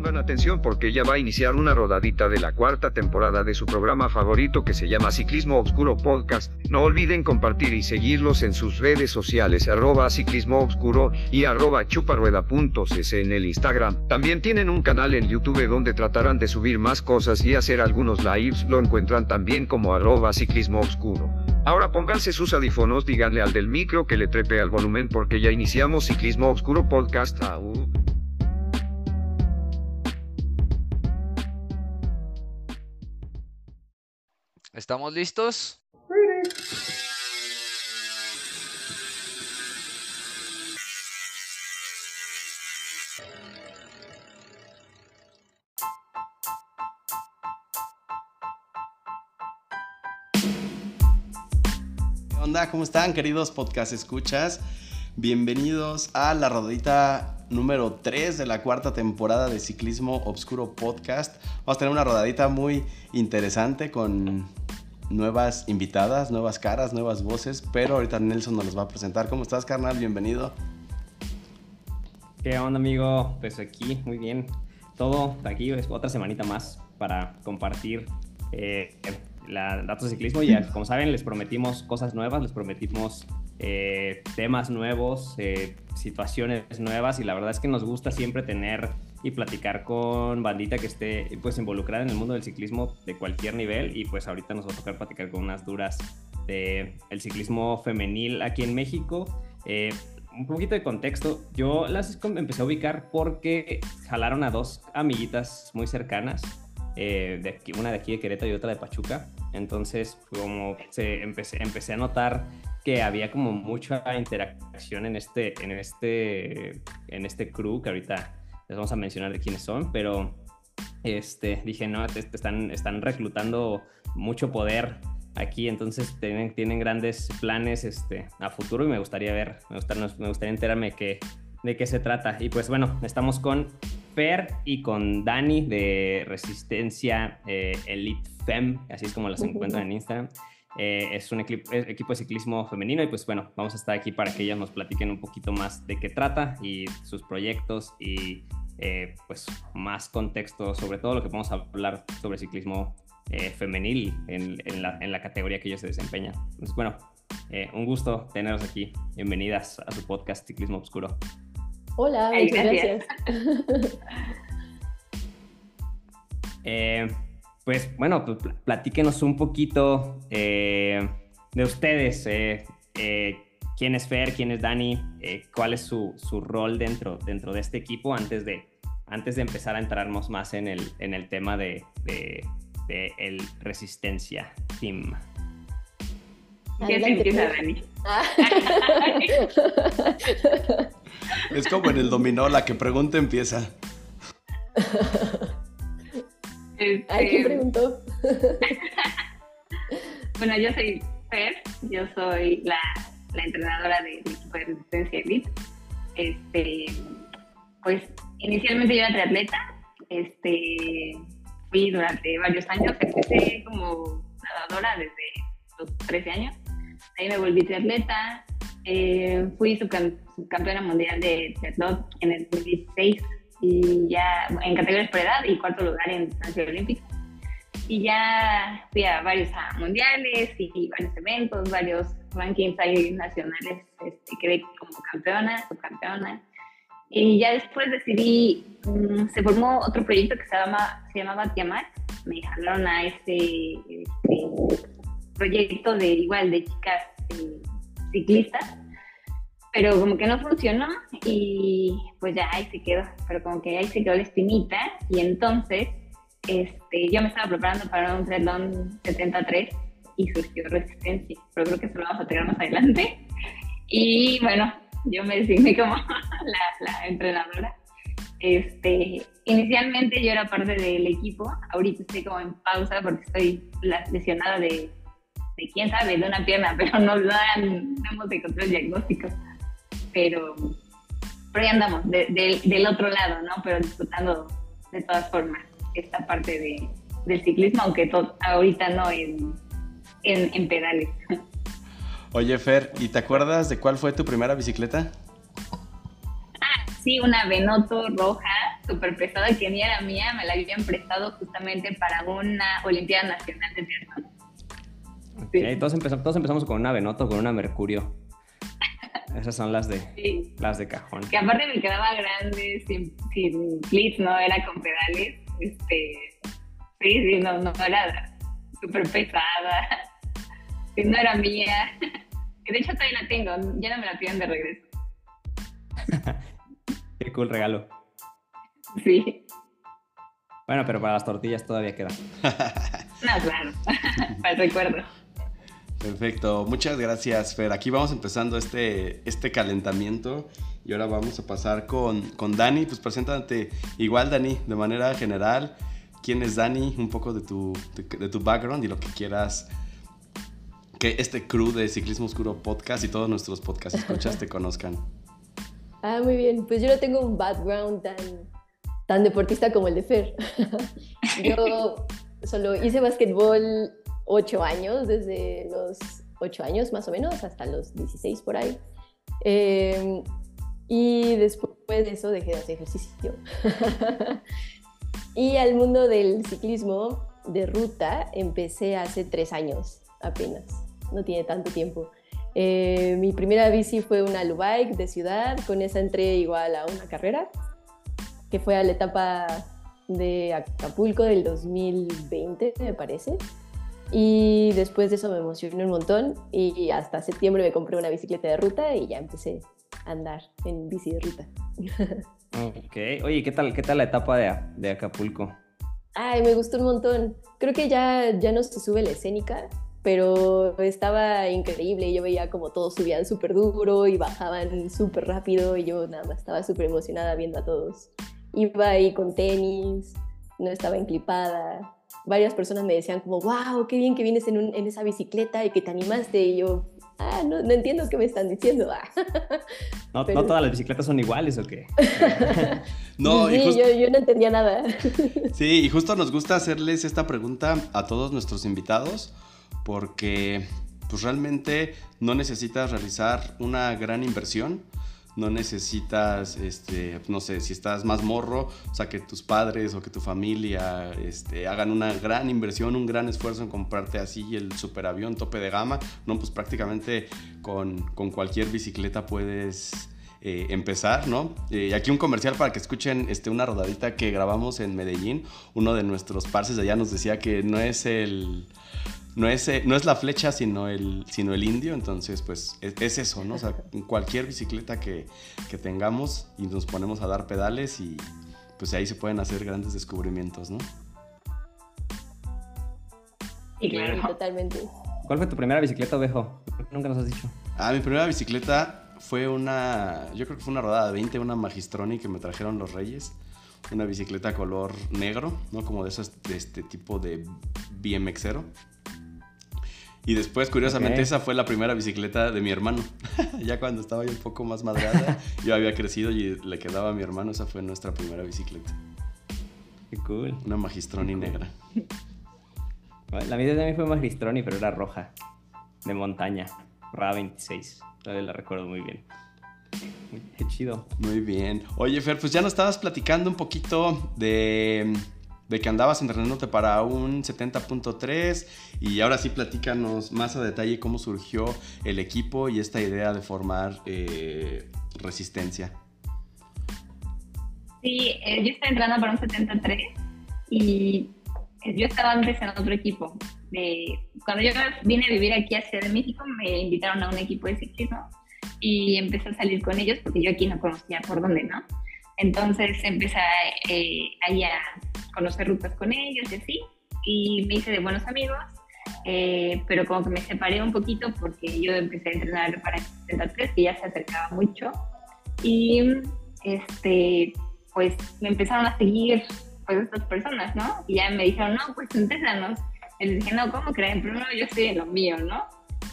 Pongan atención porque ya va a iniciar una rodadita de la cuarta temporada de su programa favorito que se llama Ciclismo Obscuro Podcast. No olviden compartir y seguirlos en sus redes sociales arroba ciclismo y arroba chuparueda.cc en el Instagram. También tienen un canal en YouTube donde tratarán de subir más cosas y hacer algunos lives. Lo encuentran también como arroba ciclismo obscuro. Ahora pónganse sus audífonos, díganle al del micro que le trepe al volumen porque ya iniciamos Ciclismo Obscuro Podcast. Au. ¿Estamos listos? ¿Qué onda? ¿Cómo están, queridos podcast escuchas? Bienvenidos a la rodadita número 3 de la cuarta temporada de Ciclismo Obscuro Podcast. Vamos a tener una rodadita muy interesante con nuevas invitadas, nuevas caras, nuevas voces, pero ahorita Nelson nos los va a presentar. ¿Cómo estás, carnal? Bienvenido. ¿Qué onda, amigo? Pues aquí, muy bien. Todo aquí otra semanita más para compartir eh, la datos de ciclismo. Ya, como saben, les prometimos cosas nuevas, les prometimos eh, temas nuevos, eh, situaciones nuevas y la verdad es que nos gusta siempre tener y platicar con bandita que esté pues involucrada en el mundo del ciclismo de cualquier nivel y pues ahorita nos va a tocar platicar con unas duras de el ciclismo femenil aquí en México. Eh, un poquito de contexto, yo las empecé a ubicar porque jalaron a dos amiguitas muy cercanas, de aquí, una de aquí de Querétaro y otra de Pachuca. Entonces, como se empecé, empecé a notar que había como mucha interacción en este, en este, en este crew, que ahorita les vamos a mencionar de quiénes son, pero este, dije, no, están, están reclutando mucho poder aquí, entonces tienen, tienen grandes planes este, a futuro y me gustaría ver, me gustaría, me gustaría enterarme que, de qué se trata. Y pues bueno, estamos con Fer y con Dani de Resistencia eh, Elite Fem, así es como las encuentran en Instagram. Eh, es un equipo, de ciclismo femenino y pues bueno, vamos a estar aquí para que ellas nos platiquen un poquito más de qué trata y sus proyectos y eh, pues más contexto sobre todo lo que vamos a hablar sobre ciclismo eh, femenil en, la, categoría que ellos se desempeñan. Entonces bueno, un gusto tenerlos aquí. Bienvenidas a su podcast Ciclismo Obscuro. Hola, muchas gracias. Pues bueno, pues, platíquenos un poquito eh, de ustedes. Eh, eh, ¿Quién es Fer? ¿Quién es Dani? ¿Cuál es su, rol dentro, dentro de este equipo antes de, antes de empezar a entrarnos más en el, en el tema de, el Resistencia Team? Dani? es como en el dominó, la que pregunta empieza. Este... ¿quién preguntó? bueno, yo soy Fer, yo soy la, entrenadora del equipo de resistencia elite. Este, pues inicialmente yo era triatleta, este, fui durante varios años, empecé como nadadora desde los 13 años, ahí me volví triatleta, eh, fui subcampeona mundial de triatlón en el 2016 y ya en categorías por edad y cuarto lugar en distancia olímpica. Y ya fui a varios mundiales y varios eventos, varios rankings ahí nacionales, este, quedé como campeona, subcampeona. Y ya después decidí, mm, se formó otro proyecto que se, llama, se llamaba Tiamat. Me jalaron a ese, este, proyecto de igual de chicas eh, ciclistas pero como que no funcionó y pues ya ahí se quedó, pero como que ahí se quedó la espinita y entonces este, yo me estaba preparando para un triatlón 73 y surgió resistencia, pero creo que eso lo vamos a tener más adelante. Y bueno, yo me designé como la, entrenadora. Este, inicialmente yo era parte del equipo, ahorita estoy como en pausa porque estoy lesionada de, de quién sabe, de una pierna, pero no, no, no hemos encontrado el diagnóstico pero, pero ya andamos del otro lado, ¿no? Pero disfrutando de todas formas esta parte de, del ciclismo, aunque ahorita no en, en, pedales. Oye, Fer, ¿y te acuerdas de cuál fue tu primera bicicleta? Ah, sí, una Venoto roja, súper pesada que ni era mía, me la habían prestado justamente para una Olimpiada Nacional de Triatlón. Okay, todos, empezamos, todos empezamos con una Venoto, con una Mercurio. Esas son las de las de cajón. Que aparte me quedaba grande, sin, sin clips, no era con pedales. Este, sí, sí, no, no era súper pesada. Sí, no era mía. Que de hecho todavía la tengo, ya no me la piden de regreso. Qué cool regalo. Sí. Bueno, pero para las tortillas todavía queda. no, claro. para el recuerdo. Perfecto, muchas gracias Fer. Aquí vamos empezando este, este calentamiento y ahora vamos a pasar con, con Dani. Pues preséntate igual Dani, de manera general. ¿Quién es Dani? Un poco de tu, de, tu background y lo que quieras que este crew de Ciclismo Oscuro Podcast y todos nuestros podcast escuchas te conozcan. Ah, muy bien. Pues yo no tengo un background tan, tan deportista como el de Fer. yo solo hice básquetbol ocho años, desde los ocho años más o menos hasta los 16 por ahí. Em, y después de eso dejé de hacer ejercicio. y al mundo del ciclismo de ruta empecé hace tres años apenas, no tiene tanto tiempo. Eh, mi primera bici fue una Lubike de ciudad, con esa entré igual a una carrera, que fue a la etapa de Acapulco del 2020, me parece. Y después de eso me emocioné un montón y hasta septiembre me compré una bicicleta de ruta y ya empecé a andar en bici de ruta. Ok, oye, ¿qué tal, qué tal la etapa de, de Acapulco? Ay, me gustó un montón. Creo que ya, ya no se sube la escénica, pero estaba increíble. Yo veía como todos subían súper duro y bajaban súper rápido y yo nada más estaba súper emocionada viendo a todos. Iba ahí con tenis, no estaba enclipada varias personas me decían como, wow, qué bien que vienes en, en esa bicicleta y que te animaste. Y yo, ah, no, no entiendo qué me están diciendo. ¿No, ¿No, todas las bicicletas son iguales o qué? no, sí, yo, yo, no entendía nada. sí, y justo nos gusta hacerles esta pregunta a todos nuestros invitados porque pues realmente no necesitas realizar una gran inversión no necesitas, este, no sé, si estás más morro, o sea, que tus padres o que tu familia este, hagan una gran inversión, un gran esfuerzo en comprarte así el superavión tope de gama, no, pues prácticamente con, con cualquier bicicleta puedes... Eh, empezar, ¿no? Y aquí un comercial para que escuchen este, una rodadita que grabamos en Medellín. Uno de nuestros parces de allá nos decía que no es el, no es, eh, no es la flecha, sino el, sino el indio. Entonces, pues es, eso, ¿no? O sea, cualquier bicicleta que, tengamos y nos ponemos a dar pedales y pues ahí se pueden hacer grandes descubrimientos, ¿no? Sí, claro, totalmente. ¿Cuál fue tu primera bicicleta, Ovejo? Nunca nos has dicho. Ah, mi primera bicicleta fue una, yo creo que fue una rodada de 20, una Magistroni que me trajeron los Reyes. Una bicicleta color negro, ¿no? Como de, esos, de este tipo de BMXero. Y después, curiosamente, esa fue la primera bicicleta de mi hermano. ya cuando estaba yo un poco más madreada, yo había crecido y le quedaba a mi hermano. Esa fue nuestra primera bicicleta. Qué cool. Una Magistroni negra. La mía también fue Magistroni, pero era roja. De montaña. RA 26. Todavía la recuerdo muy bien. Qué chido. Muy bien. Oye, Fer, pues ya nos estabas platicando un poquito de de que andabas entrenándote para un 70.3 y ahora sí platícanos más a detalle cómo surgió el equipo y esta idea de formar eh, resistencia. Sí, eh, yo estaba entrenando para un 73 y eh, yo estaba antes en otro equipo. cuando yo vine a vivir aquí a Ciudad de México, me invitaron a un equipo de ciclismo y empecé a salir con ellos porque yo aquí no conocía por dónde, ¿no? Entonces empecé ahí a conocer rutas con ellos y así, y me hice de buenos amigos, eh, pero como que me separé un poquito porque yo empecé a entrenar para 73, que ya se acercaba mucho, y este, pues me empezaron a seguir pues estas personas, ¿no? Y ya me dijeron, no, pues entrénanos. Les dije, no, ¿cómo creen? Primero yo estoy en lo mío, ¿no?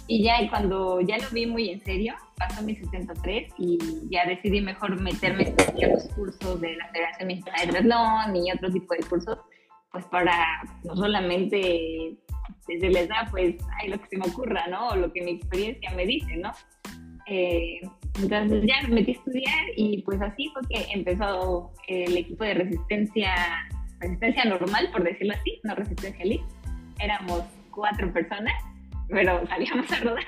Y ya cuando ya lo vi muy en serio, pasó mi 73 y ya decidí mejor meterme en los cursos de la Federación Mexicana de Triatlón y otro tipo de cursos, pues para no solamente desde la edad, pues, hay lo que se me ocurra, ¿no? O lo que mi experiencia me dice, ¿no? Eh, Entonces ya me metí a estudiar y pues así fue que empezó el equipo de resistencia, resistencia normal, por decirlo así, no resistencia elite. Éramos cuatro personas, pero salíamos a rodar.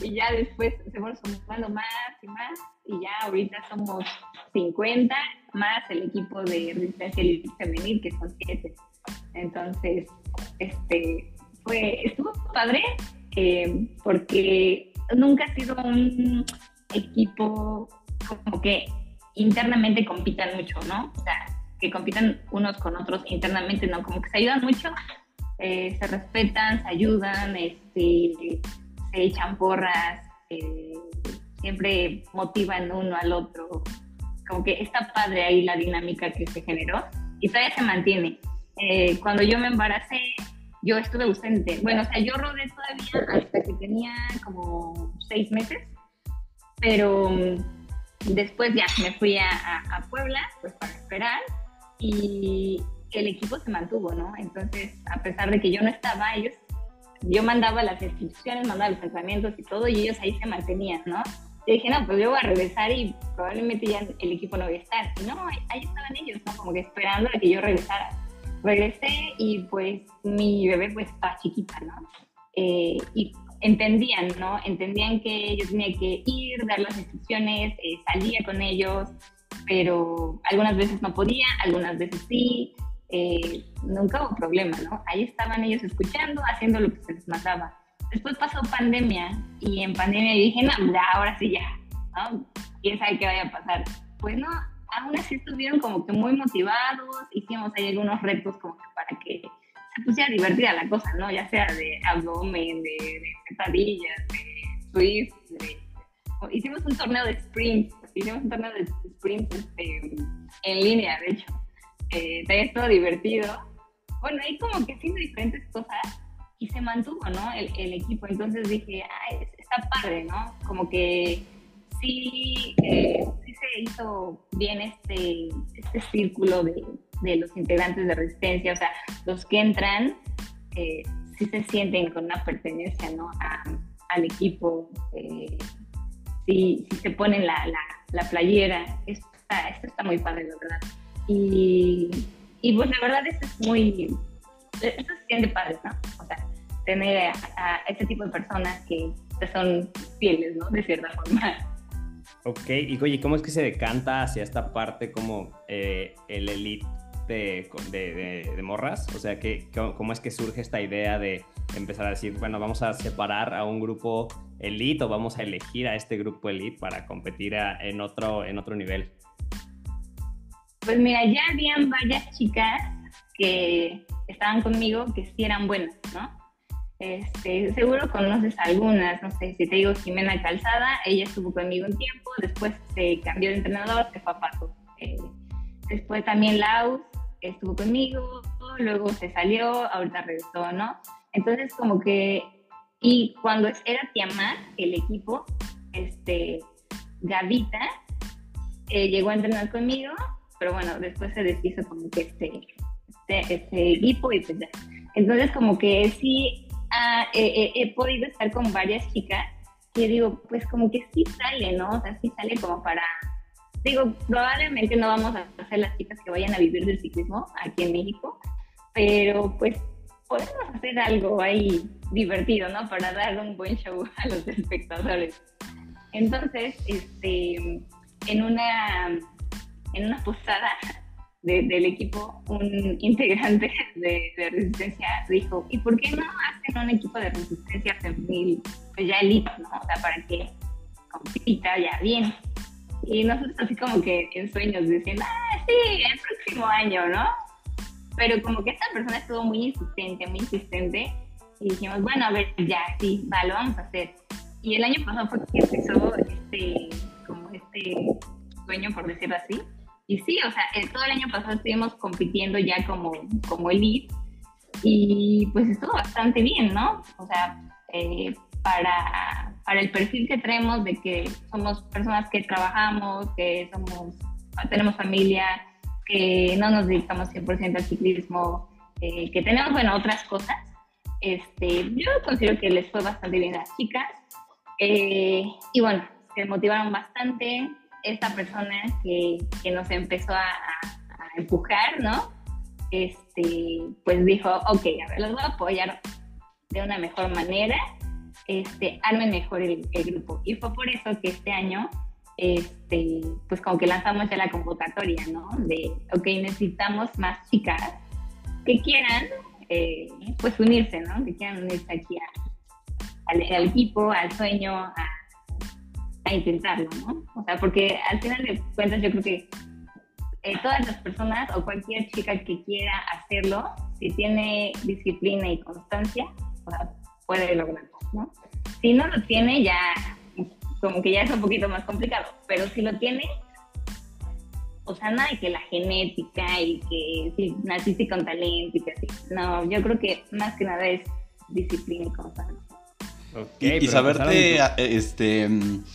Y ya después se fueron sumando más y más, y ya ahorita somos 50, más el equipo de resistencia femenil, que son siete. Entonces, este, fue, estuvo padre, eh, porque nunca ha sido un equipo como que internamente compitan mucho, ¿no? O sea, que compitan unos con otros internamente, ¿no? Como que se ayudan mucho, eh, se respetan, se ayudan, este, se echan porras, eh, siempre motivan uno al otro. Como que está padre ahí la dinámica que se generó y todavía se mantiene. Eh, cuando yo me embaracé, yo estuve ausente. Bueno, o sea, yo rodé todavía hasta que tenía como seis meses pero mm, después ya me fui a, Puebla, pues para esperar, y el equipo se mantuvo, ¿no? Entonces, a pesar de que yo no estaba, ellos, yo mandaba las instrucciones, mandaba los entrenamientos y todo, y ellos ahí se mantenían, ¿no? Yo dije, no, pues yo voy a regresar y probablemente ya el equipo no voy a estar. Y no, ahí estaban ellos, ¿no? Como que esperando a que yo regresara. Regresé y pues mi bebé pues estaba chiquita, ¿no? Eh, y entendían, ¿no? Entendían que yo tenía que ir, dar las instrucciones, eh, salía con ellos, pero algunas veces no podía, algunas veces sí, eh, nunca hubo problema, ¿no? Ahí estaban ellos escuchando, haciendo lo que se les mandaba. Después pasó pandemia y en pandemia dije, no, ya, ahora sí ya, ¿no? ¿Quién sabe qué vaya a pasar? Pues no, aún así estuvieron como que muy motivados, hicimos ahí algunos retos como que para que se pusiera divertida la cosa, ¿no? Ya sea de abdomen, de, de de Swift, hicimos un torneo de sprint, hicimos un torneo de sprint este, en línea, de hecho. Eh, también todo divertido. Bueno, ahí como que haciendo diferentes cosas y se mantuvo, ¿no? El, el equipo. Entonces dije, ay, está padre, ¿no? Como que sí, eh, sí se hizo bien este, este círculo de, de los integrantes de resistencia, o sea, los que entran eh, sí se sienten con una pertenencia ¿no? al equipo, eh, sí, se ponen la, la, playera, esto está, esto está, muy padre, la verdad. Y, y pues la verdad esto es muy, esto se siente padre, ¿no? O sea, tener a, ese tipo de personas que son fieles, ¿no? De cierta forma. Ok, y oye, ¿cómo es que se decanta hacia esta parte como eh, el elite de, morras? O sea, ¿qué, ¿cómo es que surge esta idea de empezar a decir, bueno, vamos a separar a un grupo elite o vamos a elegir a este grupo elite para competir en, otro, en otro nivel? Pues mira, ya habían varias chicas que estaban conmigo que sí eran buenas, ¿no? Este, seguro conoces algunas, no sé, si te digo Jimena Calzada, ella estuvo conmigo un tiempo, después se cambió de entrenador, se fue a Paco. Eh, después también Lau, estuvo conmigo, luego se salió, ahorita regresó, ¿no? Entonces como que, y cuando era Tiamat, el equipo, este, Gavita, eh, llegó a entrenar conmigo, pero bueno, después se deshizo como que este, este, este equipo y pues ya. Entonces como que sí ah, he podido estar con varias chicas que digo, pues como que sí sale, ¿no? O sea, sí sale como para digo, probablemente no vamos a ser las chicas que vayan a vivir del ciclismo aquí en México, pero pues podemos hacer algo ahí divertido, ¿no? Para dar un buen show a los espectadores. Entonces, este, en una, en una posada del equipo, un integrante de, de, resistencia dijo, ¿y por qué no hacen un equipo de resistencia femenil, pues ya elite, ¿no? O sea, para que compita ya bien. Y nosotros así como que en sueños diciendo, ah, sí, el próximo año, ¿no? Pero como que esta persona estuvo muy insistente, muy insistente, y dijimos, bueno, a ver, ya, sí, va, lo vamos a hacer. Y el año pasado fue que empezó este, como este sueño, por decirlo así. Y sí, o sea, todo el año pasado estuvimos compitiendo ya como, como elite, y pues estuvo bastante bien, ¿no? O sea, eh, para para el perfil que tenemos de que somos personas que trabajamos, que somos, tenemos familia, que no nos dedicamos 100% al ciclismo, eh, que tenemos, bueno, otras cosas. Este, yo considero que les fue bastante bien a las chicas. Eh, y bueno, se motivaron bastante. Esta persona que, que nos empezó a, empujar, ¿no? Este, pues dijo, ok, a ver, los voy a apoyar de una mejor manera, este, armen mejor el, grupo. Y fue por eso que este año este, pues como que lanzamos ya la convocatoria, ¿no? De, ok, necesitamos más chicas que quieran, eh, pues unirse, ¿no? Que quieran unirse aquí al, equipo, al sueño, a, intentarlo, ¿no? O sea, porque al final de cuentas yo creo que eh, todas las personas o cualquier chica que quiera hacerlo, si tiene disciplina y constancia, puede lograrlo, ¿no? Si no lo tiene, ya como que ya es un poquito más complicado, pero si lo tiene, o sea, nada de que la genética y que si naciste con talento y que así. No, yo creo que más que nada es disciplina y constancia. Y, saberte este,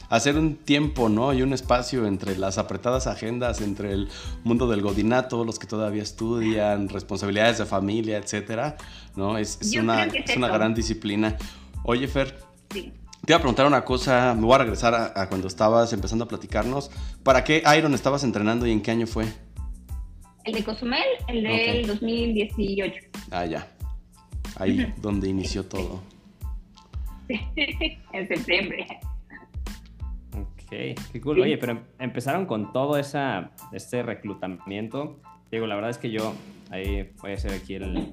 hacer un tiempo, ¿no? Y un espacio entre las apretadas agendas, entre el mundo del godinato, los que todavía estudian, responsabilidades de familia, etcétera, ¿no? Es, una, es, una gran disciplina. Oye, Fer, sí. Te iba a preguntar una cosa, me voy a regresar a, cuando estabas empezando a platicarnos. ¿Para qué Iron estabas entrenando y en qué año fue? El de Cozumel, el del 2018. Ah, ya. Ahí donde inició todo. en septiembre. Ok, qué cool. Oye, pero empezaron con todo esa, este reclutamiento. Digo, la verdad es que yo, ahí voy a hacer aquí el,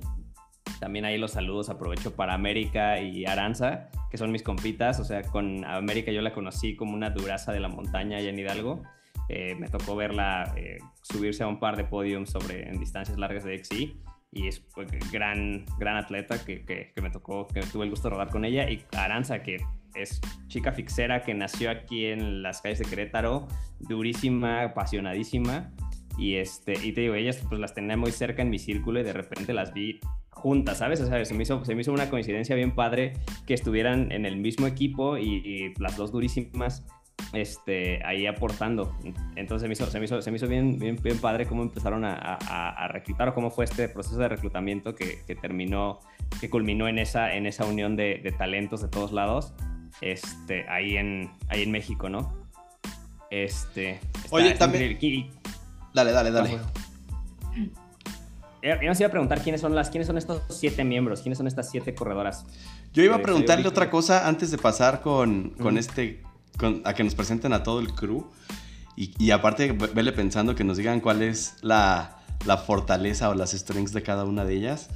también ahí los saludos, aprovecho para América y Aranza, que son mis compitas. O sea, con América yo la conocí como una duraza de la montaña allá en Hidalgo. Eh, me tocó verla eh, subirse a un par de podiums sobre, en distancias largas de XI y es pues, gran, gran atleta que, que, me tocó, que tuve el gusto de rodar con ella. Y Aranza, que es chica fixera que nació aquí en las calles de Querétaro, durísima, apasionadísima. Y, este, y te digo, ellas pues las tenía muy cerca en mi círculo y de repente las vi juntas, ¿sabes? O sea, se me, hizo, se me hizo una coincidencia bien padre que estuvieran en el mismo equipo y, las dos durísimas este, ahí aportando. Entonces se me hizo, se me hizo, se me hizo bien, bien, bien padre cómo empezaron a, a, reclutar o cómo fue este proceso de reclutamiento que, que, terminó, que culminó en esa, en esa unión de, de, talentos de todos lados este, ahí, en, ahí en México, ¿no? Este, Oye, también... Dale, dale, dale. Yo nos iba a preguntar quiénes son las, quiénes son estos siete miembros, quiénes son estas siete corredoras. Yo iba a preguntarle otra cosa antes de pasar con, con este, a que nos presenten a todo el crew. Y, aparte, vele pensando que nos digan cuál es la, la fortaleza o las strengths de cada una de ellas.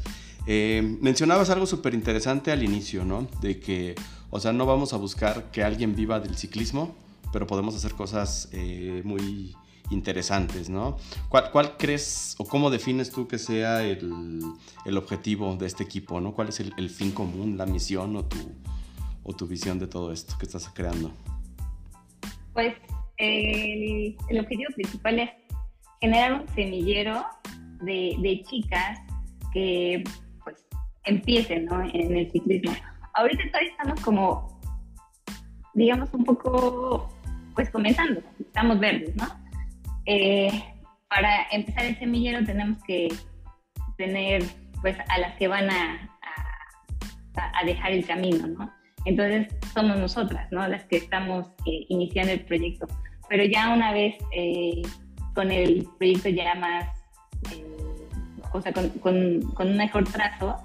Eh, mencionabas algo súper interesante al inicio, ¿no? De que, o sea, no vamos a buscar que alguien viva del ciclismo, pero podemos hacer cosas eh, muy interesantes, ¿no? ¿Cuál, crees o cómo defines tú que sea el, objetivo de este equipo, ¿no? ¿Cuál es el, fin común, la misión o tu, o tu visión de todo esto que estás creando? Pues el, objetivo principal es generar un semillero de, chicas que pues empiecen ¿no? en el ciclismo. Ahorita todavía estamos como, digamos, un poco pues comenzando, estamos verdes, ¿no? Eh, para empezar el semillero tenemos que tener pues a las que van a, a, dejar el camino, ¿no? Entonces somos nosotras, ¿no? Las que estamos eh, iniciando el proyecto. Pero ya una vez eh, con el proyecto ya más, o sea, con, con, con, un mejor trazo,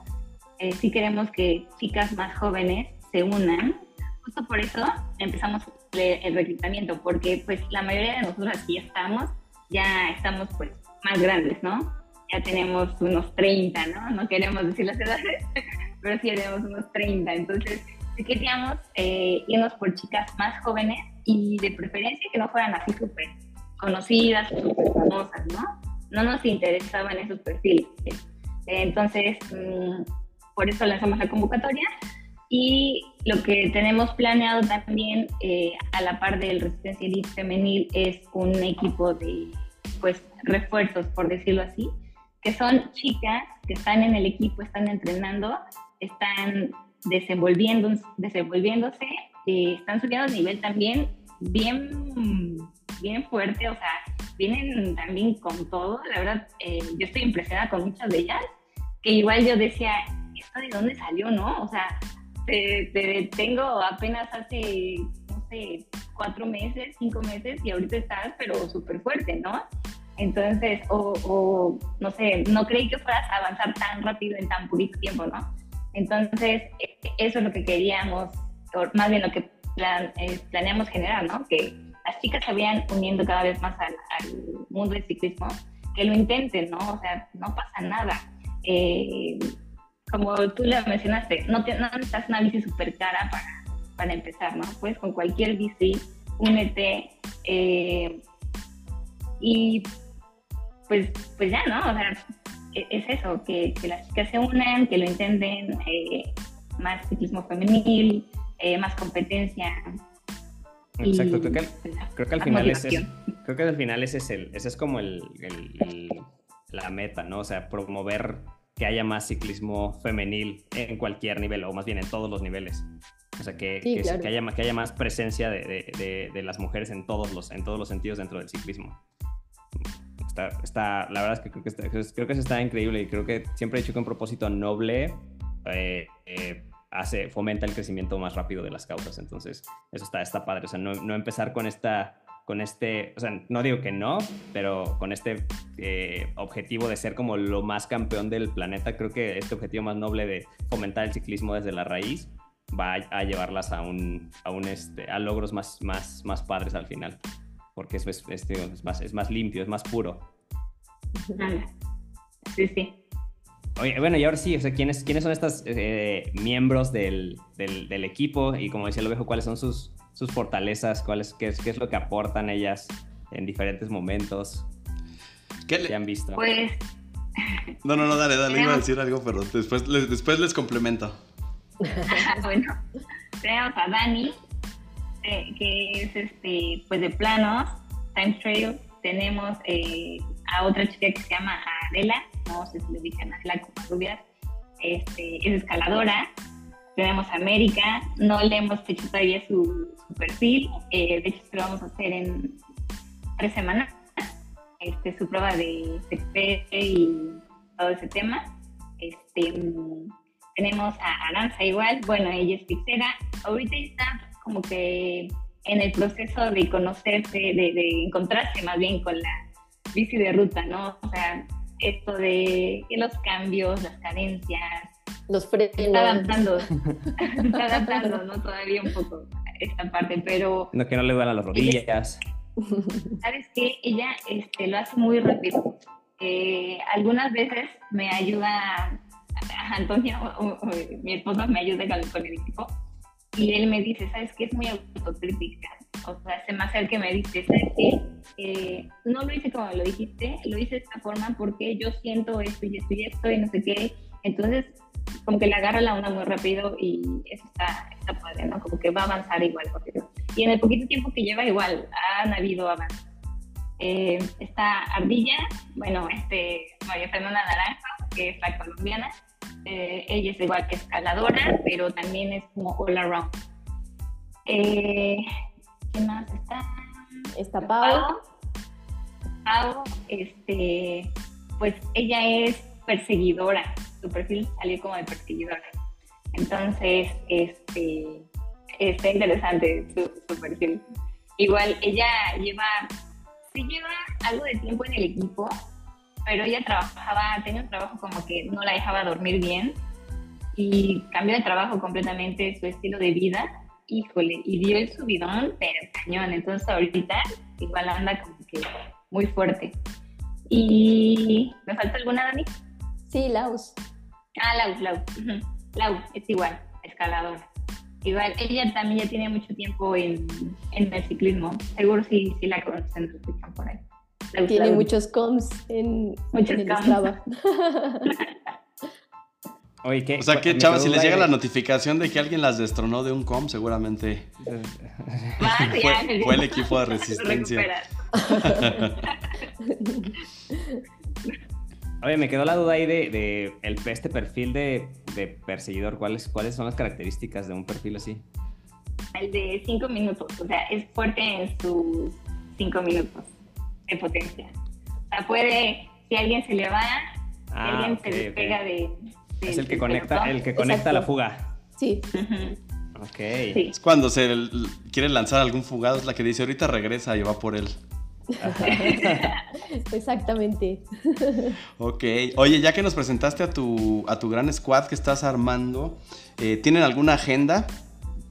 sí queremos que chicas más jóvenes se unan. Justo por eso empezamos el reclutamiento, porque pues la mayoría de nosotros aquí estamos, ya estamos pues más grandes, ¿no? Ya tenemos unos 30, ¿no? No queremos decir las edades, pero sí tenemos unos 30. Entonces, queríamos eh, irnos por chicas más jóvenes y de preferencia que no fueran así súper conocidas súper famosas, ¿no? No nos interesaban esos perfiles. Entonces, mm, por eso lanzamos la convocatoria y lo que tenemos planeado también, eh, a la par del Resistencia Elite Femenil, es un equipo de pues, refuerzos, por decirlo así, que son chicas que están en el equipo, están entrenando, están desenvolviendo, desenvolviéndose, eh, están subiendo el nivel también bien, bien fuerte, o sea, vienen también con todo. La verdad, eh, yo estoy impresionada con muchas de ellas, que igual yo decía, ¿esto de dónde salió, no? O sea, te, tengo apenas hace, no sé, cuatro meses, cinco meses y ahorita estás pero súper fuerte, ¿no? Entonces, o, o, no sé, no creí que fueras a avanzar tan rápido en tan poquito tiempo, ¿no? Entonces, e, eso es lo que queríamos, más bien lo que eh, planeamos generar, ¿no? Que las chicas se vayan uniendo cada vez más al, mundo del ciclismo, que lo intenten, ¿no? O sea, no pasa nada. Eh, como tú le mencionaste, no, te, no necesitas una bici súper cara para, para empezar, ¿no? Pues con cualquier bici, únete eh, y pues, pues ya, ¿no? O sea, es eso, que, que las chicas se unan, que lo intenten, eh, más ciclismo femenil, eh, más competencia. Exacto, creo, que, pues creo que al final ese es, creo que al final ese es el, ese es como el, el, la meta, ¿no? O sea, promover que haya más ciclismo femenil en cualquier nivel, o más bien en todos los niveles. O sea, que, que, que, haya, que haya más presencia de, de, de, las mujeres en todos, los, en todos los sentidos dentro del ciclismo. Está, está, la verdad es que creo que, está, creo que eso está increíble y creo que siempre he dicho que un propósito noble eh, eh, hace, fomenta el crecimiento más rápido de las causas. Entonces, eso está, está padre. O sea, no, no empezar con esta con este, o sea, no digo que no, pero con este eh, objetivo de ser como lo más campeón del planeta, creo que este objetivo más noble de fomentar el ciclismo desde la raíz va a, llevarlas a un, a un este, a logros más, más, más padres al final, porque eso es, es, es, más, es más limpio, es más puro. Sí, sí. Oye, bueno, y ahora sí, o sea, ¿quiénes, quiénes son estos eh, miembros del, del, del, equipo? Y como decía lo viejo, ¿cuáles son sus, sus fortalezas? ¿Cuáles, qué, es, ¿Qué es lo que aportan ellas en diferentes momentos? ¿Qué le... han visto? Pues... No, no, no, dale, dale, iba a decir algo, pero después les, después les complemento. bueno, tenemos a Dani, eh, que es este, pues de planos, Time Trail. Tenemos eh, a otra chica que se llama Adela, no sé si le dicen Adela como rubia, este, es escaladora. Tenemos a América, no le hemos hecho todavía su, perfil, eh, de hecho lo vamos a hacer en tres semanas, este, su prueba de CP y todo ese tema. Este, tenemos a Aranza igual, bueno, ella es pixera, ahorita está como que en el proceso de conocerse, de, de encontrarse más bien con la bici de ruta, ¿no? O sea, esto de los cambios, las carencias. Los frenos. Está adaptando, está adaptando, ¿no? Todavía un poco esta parte, pero... No, que no le duelan las rodillas. ¿Sabes qué? Ella este, lo hace muy rápido. Eh, algunas veces me ayuda, Antonio, mi esposo me ayuda con, el equipo, y él me dice, ¿sabes qué? Es muy autocrítica o sea, se me acerca y me dice, ¿sabes qué? Eh, no lo hice como lo dijiste, lo hice de esta forma porque yo siento esto y esto y esto y no sé qué. Entonces, como que le agarra la onda muy rápido y eso está, está padre, ¿no? Como que va a avanzar igual. Y en el poquito tiempo que lleva, igual, han habido avances. Eh, está Ardilla, bueno, este, María Fernanda Naranja, que es la colombiana. Eh, ella es igual que escaladora, pero también es como all around. Eh, ¿Qué más está? Está Pau. Pau, este, pues ella es perseguidora. Su perfil salió como de perseguidora. Entonces, este, está interesante su, su perfil. Igual ella lleva, sí lleva algo de tiempo en el equipo, pero ella trabajaba, tenía un trabajo como que no la dejaba dormir bien y cambió de trabajo completamente su estilo de vida híjole, y dio el subidón, pero cañón. Entonces ahorita igual anda como que muy fuerte. ¿Y me falta alguna, Dani? Sí, Laus. Ah, Laus, Laus. Laus, es igual, escaladora. Igual, ella también ya tiene mucho tiempo en, en el ciclismo. Seguro sí, sí la conocen, escuchan por ahí. Tiene muchos coms en, muchos en o sea que, chavos, si les llega la notificación de que alguien las destronó de un com, seguramente. Fue, el equipo de resistencia. Oye, me quedó la duda ahí de, este perfil de, perseguidor. ¿Cuáles, ¿Cuáles son las características de un perfil así? El de 5 minutos, o sea, es fuerte en sus 5 minutos de potencia. O sea, puede, si alguien se le va, si ah, alguien se despega de es el que conecta, el que conecta la fuga. Sí. Ok. Sí. Es cuando se quiere lanzar algún fugado, es la que dice, ahorita regresa y va por él. Exactamente. Ok. Oye, ya que nos presentaste a tu, a tu gran squad que estás armando, eh, ¿tienen alguna agenda?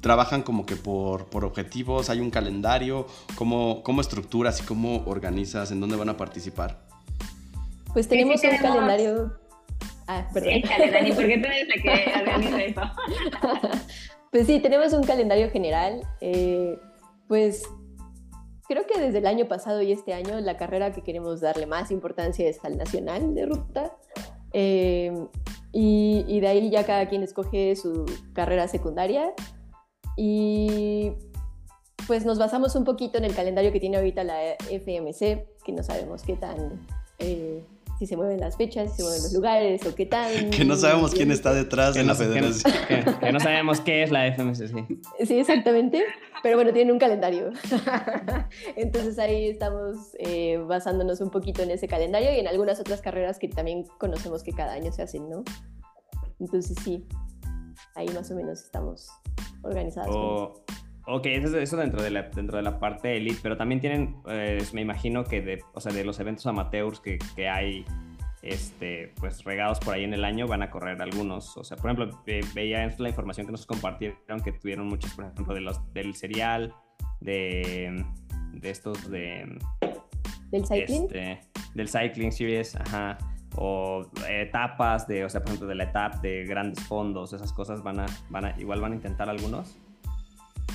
¿Trabajan como que por, por objetivos? ¿Hay un calendario? ¿Cómo, ¿Cómo estructuras y cómo organizas? ¿En dónde van a participar? Pues Sí, sí tenemos un tenemos. calendario. Ah, perdón. Échale, Dani, porque tú eres la que organiza eso. Pues sí, tenemos un calendario general. eh, pues creo que desde el año pasado y este año la carrera que queremos darle más importancia es al nacional de ruta. eh, y, y de ahí ya cada quien escoge su carrera secundaria. Y pues nos basamos un poquito en el calendario que tiene ahorita la FMC, que no sabemos qué tan... eh, si se mueven las fechas, si se mueven los lugares o qué tan... Que no sabemos quién está detrás Que de no, la que- federación. que- que no sabemos qué es la FMCC. Sí, exactamente. Pero bueno, tienen un calendario. Entonces ahí estamos eh, basándonos un poquito en ese calendario y en algunas otras carreras que también conocemos que cada año se hacen, ¿no? Entonces sí, ahí más o menos estamos organizados. con eso. O, ok, eso, eso dentro, de la, dentro de la parte elite, pero también tienen, eh, me imagino que de, o sea, de los eventos amateurs que, que hay este, pues regados por ahí en el año, van a correr algunos. O sea, por ejemplo, ve- veía en la información que nos compartieron que tuvieron muchos, por ejemplo, de los, del cereal, de, de estos de... ¿Del cycling? Este, del Cycling Series, ajá. O etapas de, o sea, por ejemplo, de la etapa de grandes fondos, esas cosas van a, van a, igual van a intentar algunos.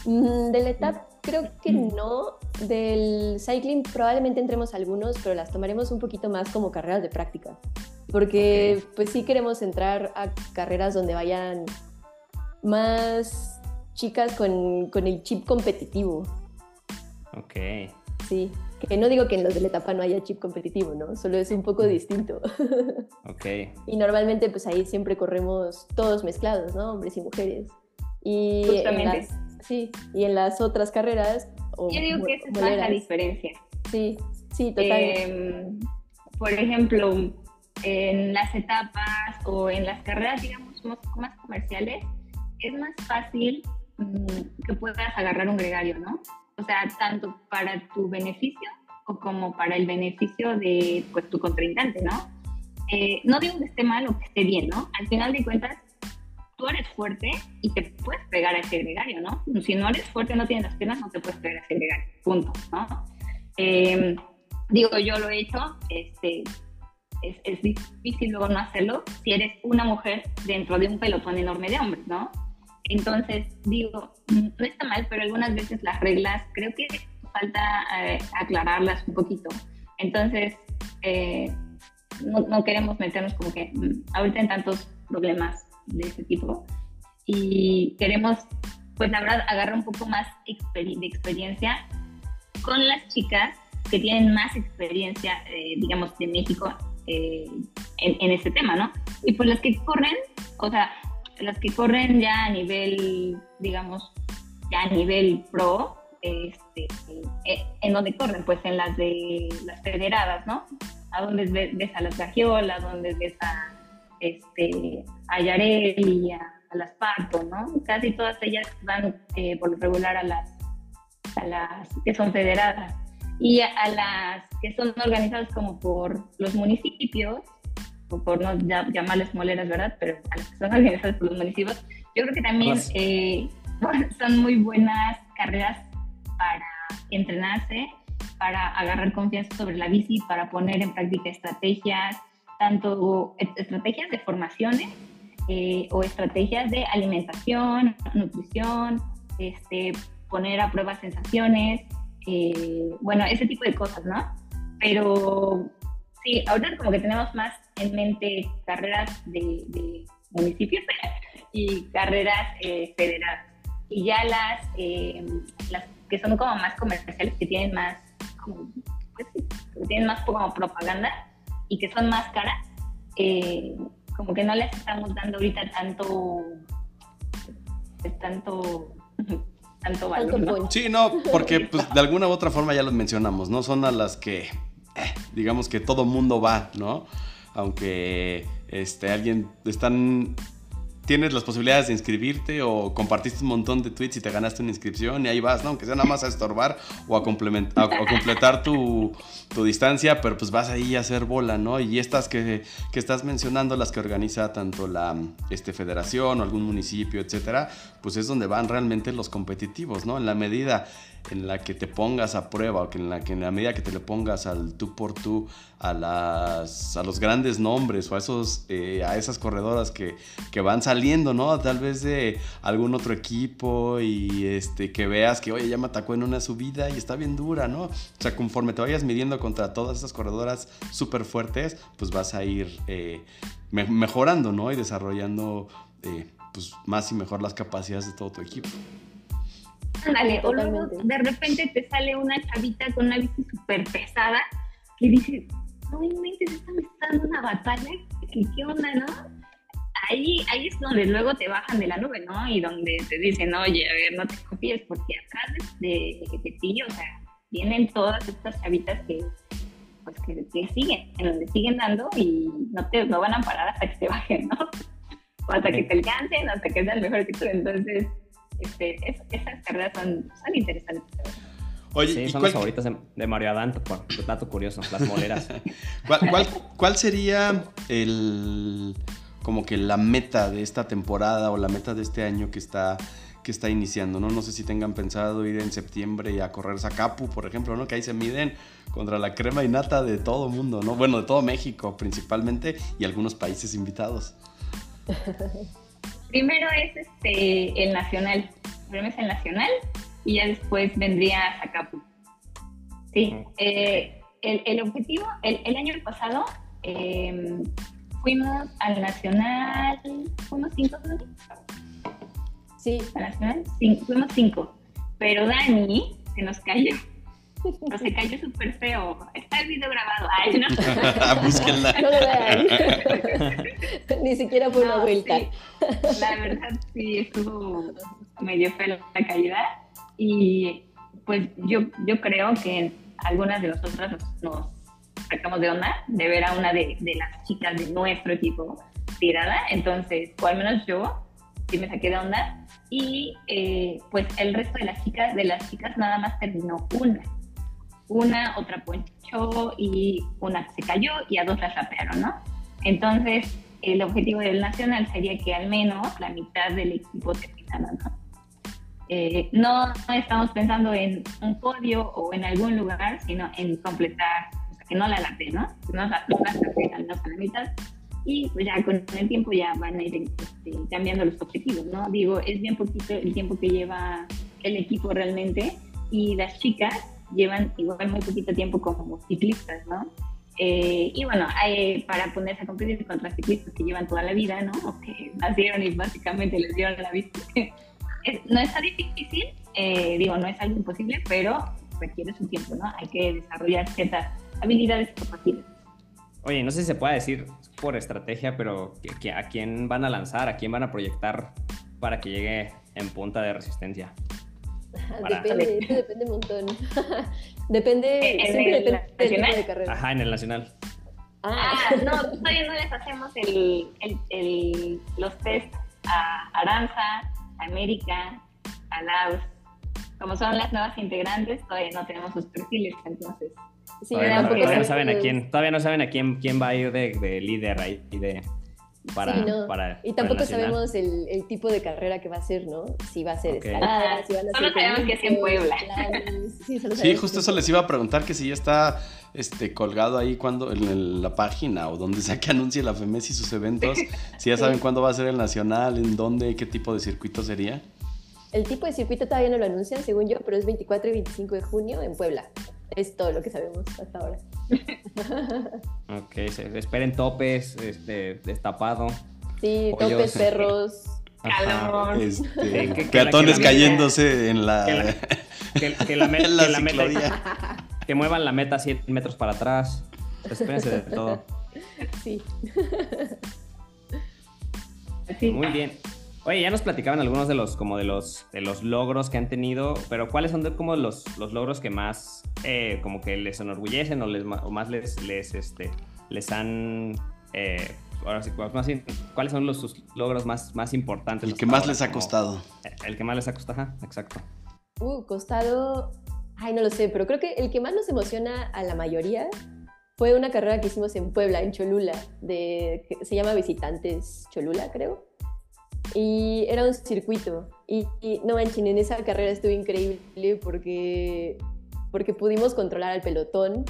Mm, Del ETAP creo que no. Del cycling probablemente entremos algunos, pero las tomaremos un poquito más como carreras de práctica. Porque pues sí queremos entrar a carreras donde vayan más chicas con, con el chip competitivo. Ok. Sí. Que no digo que en los de la etapa no haya chip competitivo, ¿no? Solo es un poco distinto. Ok. y normalmente pues ahí siempre corremos todos mezclados, ¿no? Hombres y mujeres. Y en Justamente. las, sí, y en las otras carreras... o Yo digo que esa es más la diferencia. Sí, sí, total. Eh, por ejemplo, en las etapas o en las carreras, digamos, más, más comerciales, es más fácil mm, que puedas agarrar un gregario, ¿no? O sea, tanto para tu beneficio o como para el beneficio de pues, tu contrincante, ¿no? Eh, no digo que esté mal o que esté bien, ¿no? Al final de cuentas, tú eres fuerte y te puedes pegar a ese gregario, ¿no? Si no eres fuerte, no tienes las piernas, no te puedes pegar a ese gregario, punto, ¿no? Eh, digo, yo lo he hecho, este, es, es difícil luego no hacerlo si eres una mujer dentro de un pelotón enorme de hombres, ¿no? Entonces, digo, mm, no está mal, pero algunas veces las reglas creo que falta eh, aclararlas un poquito. Entonces, eh, no, no queremos meternos como que mm, ahorita en tantos problemas de este tipo y queremos, pues la verdad, agarrar un poco más de experiencia con las chicas que tienen más experiencia, eh, digamos, de México eh, en, en este tema, ¿no? Y pues las que corren, o sea, las que corren ya a nivel, digamos, ya a nivel pro, este, eh, ¿en dónde corren? Pues en las de las federadas, ¿no? A donde ves, a las Gagiola, a donde ves a, este, a a, las Pato, ¿no? Casi todas ellas van eh, por lo regular a las, a las que son federadas. Y a, a las que son organizadas como por los municipios, o por no llamarles moleras, ¿verdad? Pero a las que son organizadas por los municipios, yo creo que también eh, son muy buenas carreras para entrenarse, para agarrar confianza sobre la bici, para poner en práctica estrategias, tanto est- estrategias de formaciones eh, o estrategias de alimentación, nutrición, este, poner a prueba sensaciones, eh, bueno, ese tipo de cosas, ¿no? Pero sí, ahorita como que tenemos más en mente carreras de, de municipios y carreras eh, federadas. Y ya las, eh, las que son como más comerciales, que tienen más, como, pues que tienen más como propaganda y que son más caras, eh, como que no les estamos dando ahorita tanto, pues, tanto, tanto valor, ¿no? Sí, no, porque pues, de alguna u otra forma ya los mencionamos, no son a las que, eh, digamos que todo mundo va, ¿no? Aunque este, alguien están tienes las posibilidades de inscribirte o compartiste un montón de tweets y te ganaste una inscripción y ahí vas, ¿no? Aunque sea nada más a estorbar o a, completar tu, tu, distancia, pero pues vas ahí a hacer bola, ¿no? Y estas que, que, estás mencionando, las que organiza tanto la este, federación o algún municipio, etcétera, pues es donde van realmente los competitivos, ¿no? En la medida en la que te pongas a prueba o que en la que en la medida que te le pongas al tú por tú a las a los grandes nombres o a esos eh, a esas corredoras que, que, van saliendo no tal vez de algún otro equipo y este que veas que oye ya me atacó en una subida y está bien dura no o sea conforme te vayas midiendo contra todas esas corredoras súper fuertes pues vas a ir eh, mejorando no y desarrollando eh, pues más y mejor las capacidades de todo tu equipo Ándale, o luego de repente te sale una chavita con una bici súper pesada que dice, no inventes, esta me está dando una batalla, ¿qué, onda, no? Ahí, ahí es donde luego te bajan de la nube, ¿no? Y donde te dicen, oye, a ver, no te copies, porque atrás de, de, ti, o sea, vienen todas estas chavitas que, pues, que, que siguen, en donde siguen dando y no te no van a parar hasta que te bajen, ¿no? O hasta que te alcancen, hasta que sean mejor que tú. Entonces, este, esas carreras son, son interesantes. Oye, sí, son las favoritas de, Mario Adán, por dato curioso, las moleras. ¿Cuál, cuál, sería el como que la meta de esta temporada o la meta de este año que está que está iniciando, ¿no? No sé si tengan pensado ir en septiembre y a correr Zacapu, por ejemplo, ¿no? Que ahí se miden contra la crema y nata de todo mundo, ¿no? Bueno, de todo México principalmente y algunos países invitados. Primero es este, el nacional. Primero es el nacional y ya después vendría Zacapu. Sí, eh, el, el, objetivo, el, el año pasado eh, fuimos al nacional, fuimos cinco, ¿no? Sí. Al nacional, fuimos cinco. Pero Dani se nos cayó. No se cayó súper feo. Está el video grabado. Ay, no. Búsquenla. No lo vean. Ni siquiera fue una vuelta. La verdad, sí, estuvo medio feo la calidad. Y pues yo, yo creo que algunas de nosotras nos, sacamos de onda de ver a una de, de, las chicas de nuestro equipo tirada. Entonces, o al menos yo sí me saqué de onda. Y eh, pues el resto de las chicas, de las chicas nada más terminó una una, otra ponchó y una se cayó y a dos las rapearon, ¿no? Entonces, el objetivo del nacional sería que al menos la mitad del equipo terminara, ¿no? Eh, no, estamos pensando en un podio o en algún lugar, sino en completar, o sea, que no la late, ¿no? Que no la late al menos a la mitad. Y pues ya con el tiempo ya van a ir este, cambiando los objetivos, ¿no? Digo, es bien poquito el tiempo que lleva el equipo realmente y las chicas llevan igual muy poquito tiempo como ciclistas, ¿no? Eh, y bueno, hay, para ponerse a competir contra ciclistas que llevan toda la vida, ¿no? O que nacieron y básicamente les dieron la vista. no es tan difícil, eh, digo, no es algo imposible, pero requiere su tiempo, ¿no? Hay que desarrollar ciertas habilidades capacidades. Oye, no sé si se puede decir por estrategia, pero ¿a quién van a lanzar? ¿A quién van a proyectar para que llegue en punta de resistencia? Depende, depende un montón. depende, ¿En siempre depende del tipo de carrera. Ajá, en el nacional. Ah, ah no, todavía no les hacemos el, el, el, los test a Aranza, a América, a Laos. Como son las nuevas integrantes, todavía no tenemos sus perfiles, entonces. Sí, todavía, no, todavía no saben a quién, todavía no saben a quién, quién va a ir de, de líder ahí y de para, y tampoco sabemos el, el, tipo de carrera que va a ser, ¿no? Si va a ser escalada, si van a Solo sabemos que es en Puebla. Sí, justo eso les iba a preguntar que si ya está este, colgado ahí cuando en la página o donde sea que anuncie la FEMES y sus eventos, si ya saben cuándo va a ser el nacional, en dónde, qué tipo de circuito sería. El tipo de circuito todavía no lo anuncian, según yo, pero es 24 y 25 de junio en Puebla. Es todo lo que sabemos hasta ahora. ok, se, esperen topes, este, destapado. Sí, topes, perros. Calor. Este, peatones cayéndose en la. Que, que, la, meta. Que muevan la meta 100 metros para atrás. Espérense de todo. Sí. Muy bien. Oye, ya nos platicaban algunos de los, como de los, de los logros que han tenido, pero ¿cuáles son como los, los logros que más, eh, como que les enorgullecen o, les, o más les, les, este, les han, eh, ahora sí, más ¿cuáles son los, sus logros más, más importantes? El que más ahora? les ha costado. El que más les ha costado, ajá, exacto. Uh, costado, ay, no lo sé, pero creo que el que más nos emociona a la mayoría fue una carrera que hicimos en Puebla, en Cholula, de, que se llama Visitantes Cholula, creo. Y era un circuito. Y, y no manchen, en esa carrera estuvo increíble porque, porque pudimos controlar al pelotón.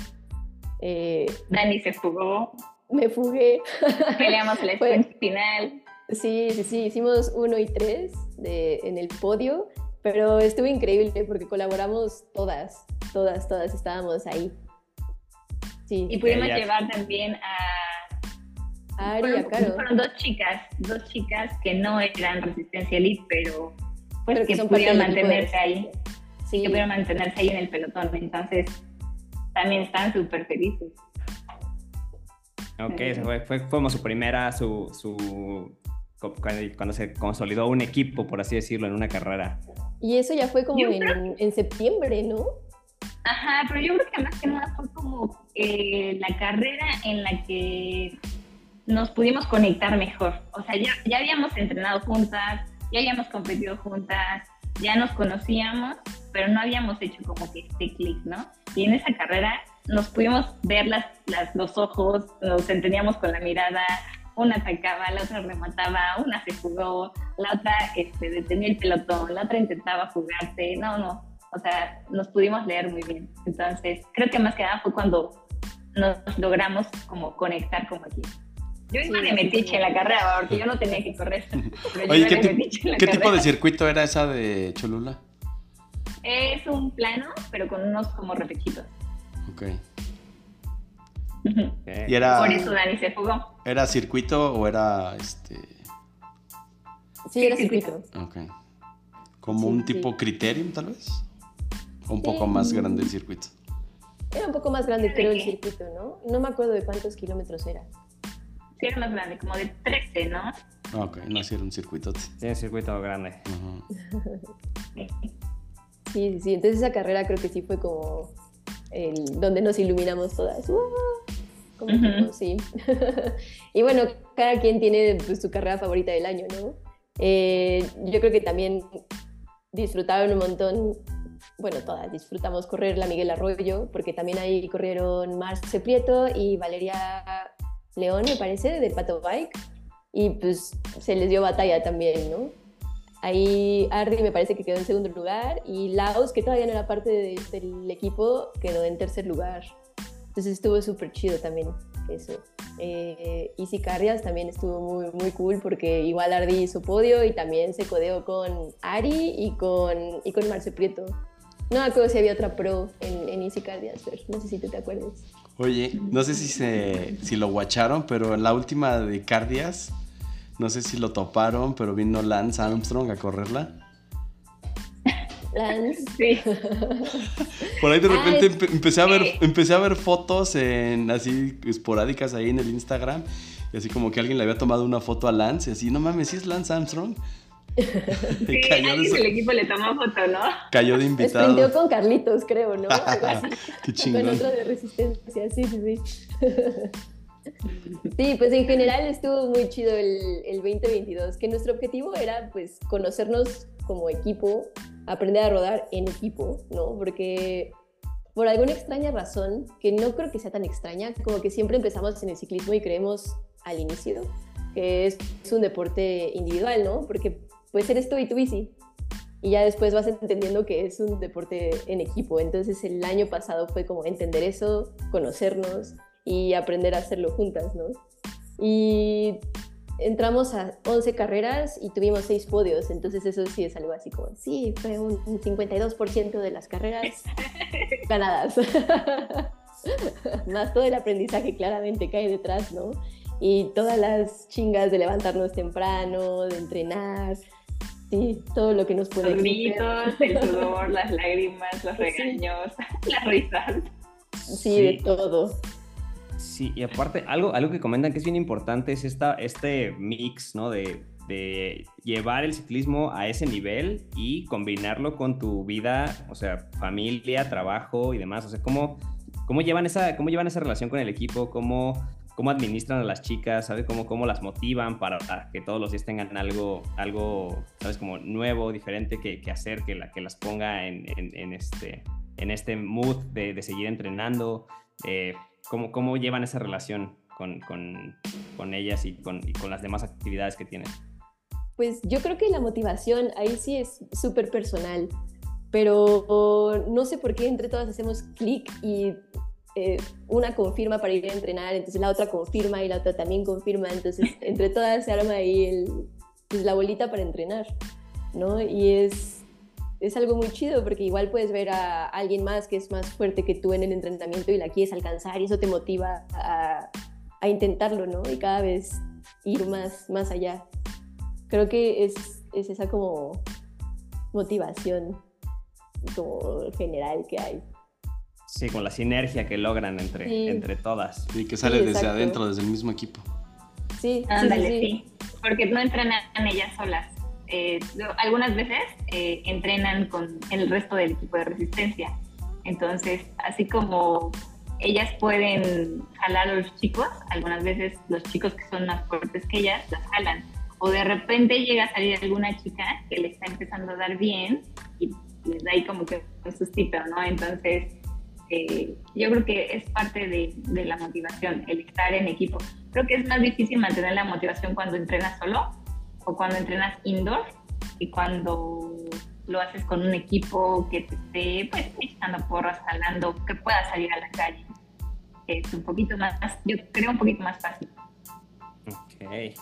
Eh, Dani se jugó, me fugué. peleamos el Fue- sprint final. Sí, sí, sí, hicimos uno y tres de, en el podio, pero estuvo increíble porque colaboramos todas, todas, todas estábamos ahí. Sí, Y pudimos llevar también a... Ari, fueron, a Caro. fueron dos chicas, dos chicas que no eran resistencia elite, pero pues Pero que, pudieron de mantenerse ahí, Sí, que pudieron mantenerse ahí en el pelotón. Entonces, también están súper felices. Ok, fue, fue como su primera, su, su cu- cuando, se consolidó un equipo, por así decirlo, en una carrera. y eso ya fue como en, en septiembre, ¿no? Ajá, pero yo creo que más que nada fue como eh, la carrera en la que nos pudimos conectar mejor. O sea, ya, ya habíamos entrenado juntas, ya habíamos competido juntas, ya nos conocíamos, pero no habíamos hecho como que este clic, ¿no? Y en esa carrera nos pudimos ver las, las, los ojos, nos entendíamos con la mirada, una atacaba, la otra remataba, una se jugó, la otra este, detenía el pelotón, la otra intentaba jugarse, no, no, o sea, nos pudimos leer muy bien. Entonces, creo que más que nada fue cuando nos logramos como conectar como equipo. Yo iba Sí, de metiche sí. en la carrera, porque yo no tenía que correr. Oye, ¿qué, de ti- metiche en la qué tipo de circuito era esa de Cholula? Es un plano, pero con unos como repechitos. Ok. ¿Y era, Por eso Dani se jugó. era circuito o era este. Sí, era circuito. Ok. Como Sí, un sí. tipo criterium, tal vez? O un Sí. poco más grande el circuito. Era un poco más grande, ¿De creo, el circuito, ¿no? No me acuerdo de cuántos kilómetros era. Sí, era más grande, como de 13, ¿no? Ok, no, sí era un circuito. Sí, un circuito grande. Sí, sí, sí. Entonces esa carrera creo que sí fue como el, donde nos iluminamos todas. ¡Wow! Como Ujú. equipo, sí. y bueno, cada quien tiene pues, su carrera favorita del año, ¿no? Eh, yo creo que también disfrutaron un montón, bueno, todas disfrutamos correr la Miguel Arroyo, porque también ahí corrieron Marce Prieto y Valeria León, me parece, de Pato Bike, y pues se les dio batalla también, ¿no? Ahí Ardi me parece que quedó en segundo lugar y Laos, que todavía no era parte de- del equipo, quedó en tercer lugar. Entonces estuvo súper chido también eso. Eh, Easy Carrias también estuvo muy, muy cool porque igual Ardi hizo podio y también se codeó con Ari y con, y con Marce Prieto. No me acuerdo si había otra pro en, en pero no sé si tú te acuerdas. Oye, no sé si, se, si lo guacharon, pero en la última de Cardias, no sé si lo toparon, pero vino Lance Armstrong a correrla. Lance. Sí. Por ahí de Ay, repente empe- empecé, a ver, sí. empecé a ver fotos en, así esporádicas ahí en el Instagram. Y así como que alguien le había tomado una foto a Lance. Y así, no mames, ¿sí es Lance Armstrong? Sí, Y cayó, de, del equipo le tomó foto, ¿no? cayó de invitado. con Carlitos, creo, ¿no? Algo así. Qué Con chingón. otro de resistencia, sí, sí, sí. Sí, pues en general estuvo muy chido el, el 2022, que nuestro objetivo era pues conocernos como equipo, aprender a rodar en equipo, ¿no? Porque por alguna extraña razón, que no creo que sea tan extraña, como que siempre empezamos en el ciclismo y creemos al inicio que es, es un deporte individual, ¿no? Porque pues eres tú y tu bici. Y ya después vas entendiendo que es un deporte en equipo. Entonces el año pasado fue como entender eso, conocernos y aprender a hacerlo juntas, ¿no? Y entramos a 11 carreras y tuvimos 6 podios, entonces eso sí es algo así como, sí, fue un un 52% de las carreras ganadas. Más todo el aprendizaje claramente cae detrás, ¿no? Y todas las chingas de levantarnos temprano, de entrenar, sí, todo lo que nos puede Los gritos, el sudor, las lágrimas, los Sí. regaños, las risas. Sí, de todo. Sí, y aparte, algo, algo que comentan que es bien importante es esta, este mix, ¿no? De, de llevar el ciclismo a ese nivel y combinarlo con tu vida, o sea, familia, trabajo y demás. O sea, ¿cómo, cómo, llevan, esa, cómo llevan esa relación con el equipo? ¿Cómo, cómo administran a las chicas, ¿sabes? Cómo, cómo las motivan para, que todos los días tengan algo, algo ¿sabes? Como nuevo, diferente que, que hacer, que, la, que las ponga en, en, este, en este mood de, de seguir entrenando. Eh, ¿cómo, ¿Cómo llevan esa relación con, con, con ellas y con, y con las demás actividades que tienen? Pues yo creo que la motivación ahí sí es súper personal, pero no sé por qué entre todas hacemos clic y eh, una confirma para ir a entrenar, entonces la otra confirma y la otra también confirma, entonces entre todas se arma ahí el, pues, la bolita para entrenar, ¿no? Y es, es algo muy chido porque igual puedes ver a alguien más que es más fuerte que tú en el entrenamiento y la quieres alcanzar y eso te motiva a, a intentarlo, ¿no? Y cada vez ir más, más allá. Creo que es, es esa como motivación como general que hay. Sí, con la sinergia que logran entre, entre todas. Y que sale desde adentro, desde el mismo equipo. Sí, Ándale, sí, Porque no entrenan ellas solas. Eh, algunas veces eh, entrenan con el resto del equipo de resistencia. Entonces, así como ellas pueden jalar a los chicos, algunas veces los chicos que son más fuertes que ellas las jalan. O de repente llega a salir alguna chica que le está empezando a dar bien y les da ahí como que un sustito, ¿no? Entonces, eh, yo creo que es parte de, de, la motivación, el estar en equipo. Creo que es más difícil mantener la motivación cuando entrenas solo o cuando entrenas indoor y cuando lo haces con un equipo que te esté pues, echando porras, jalando, que pueda salir a la calle. Es un poquito más, yo creo un poquito más fácil. Ok.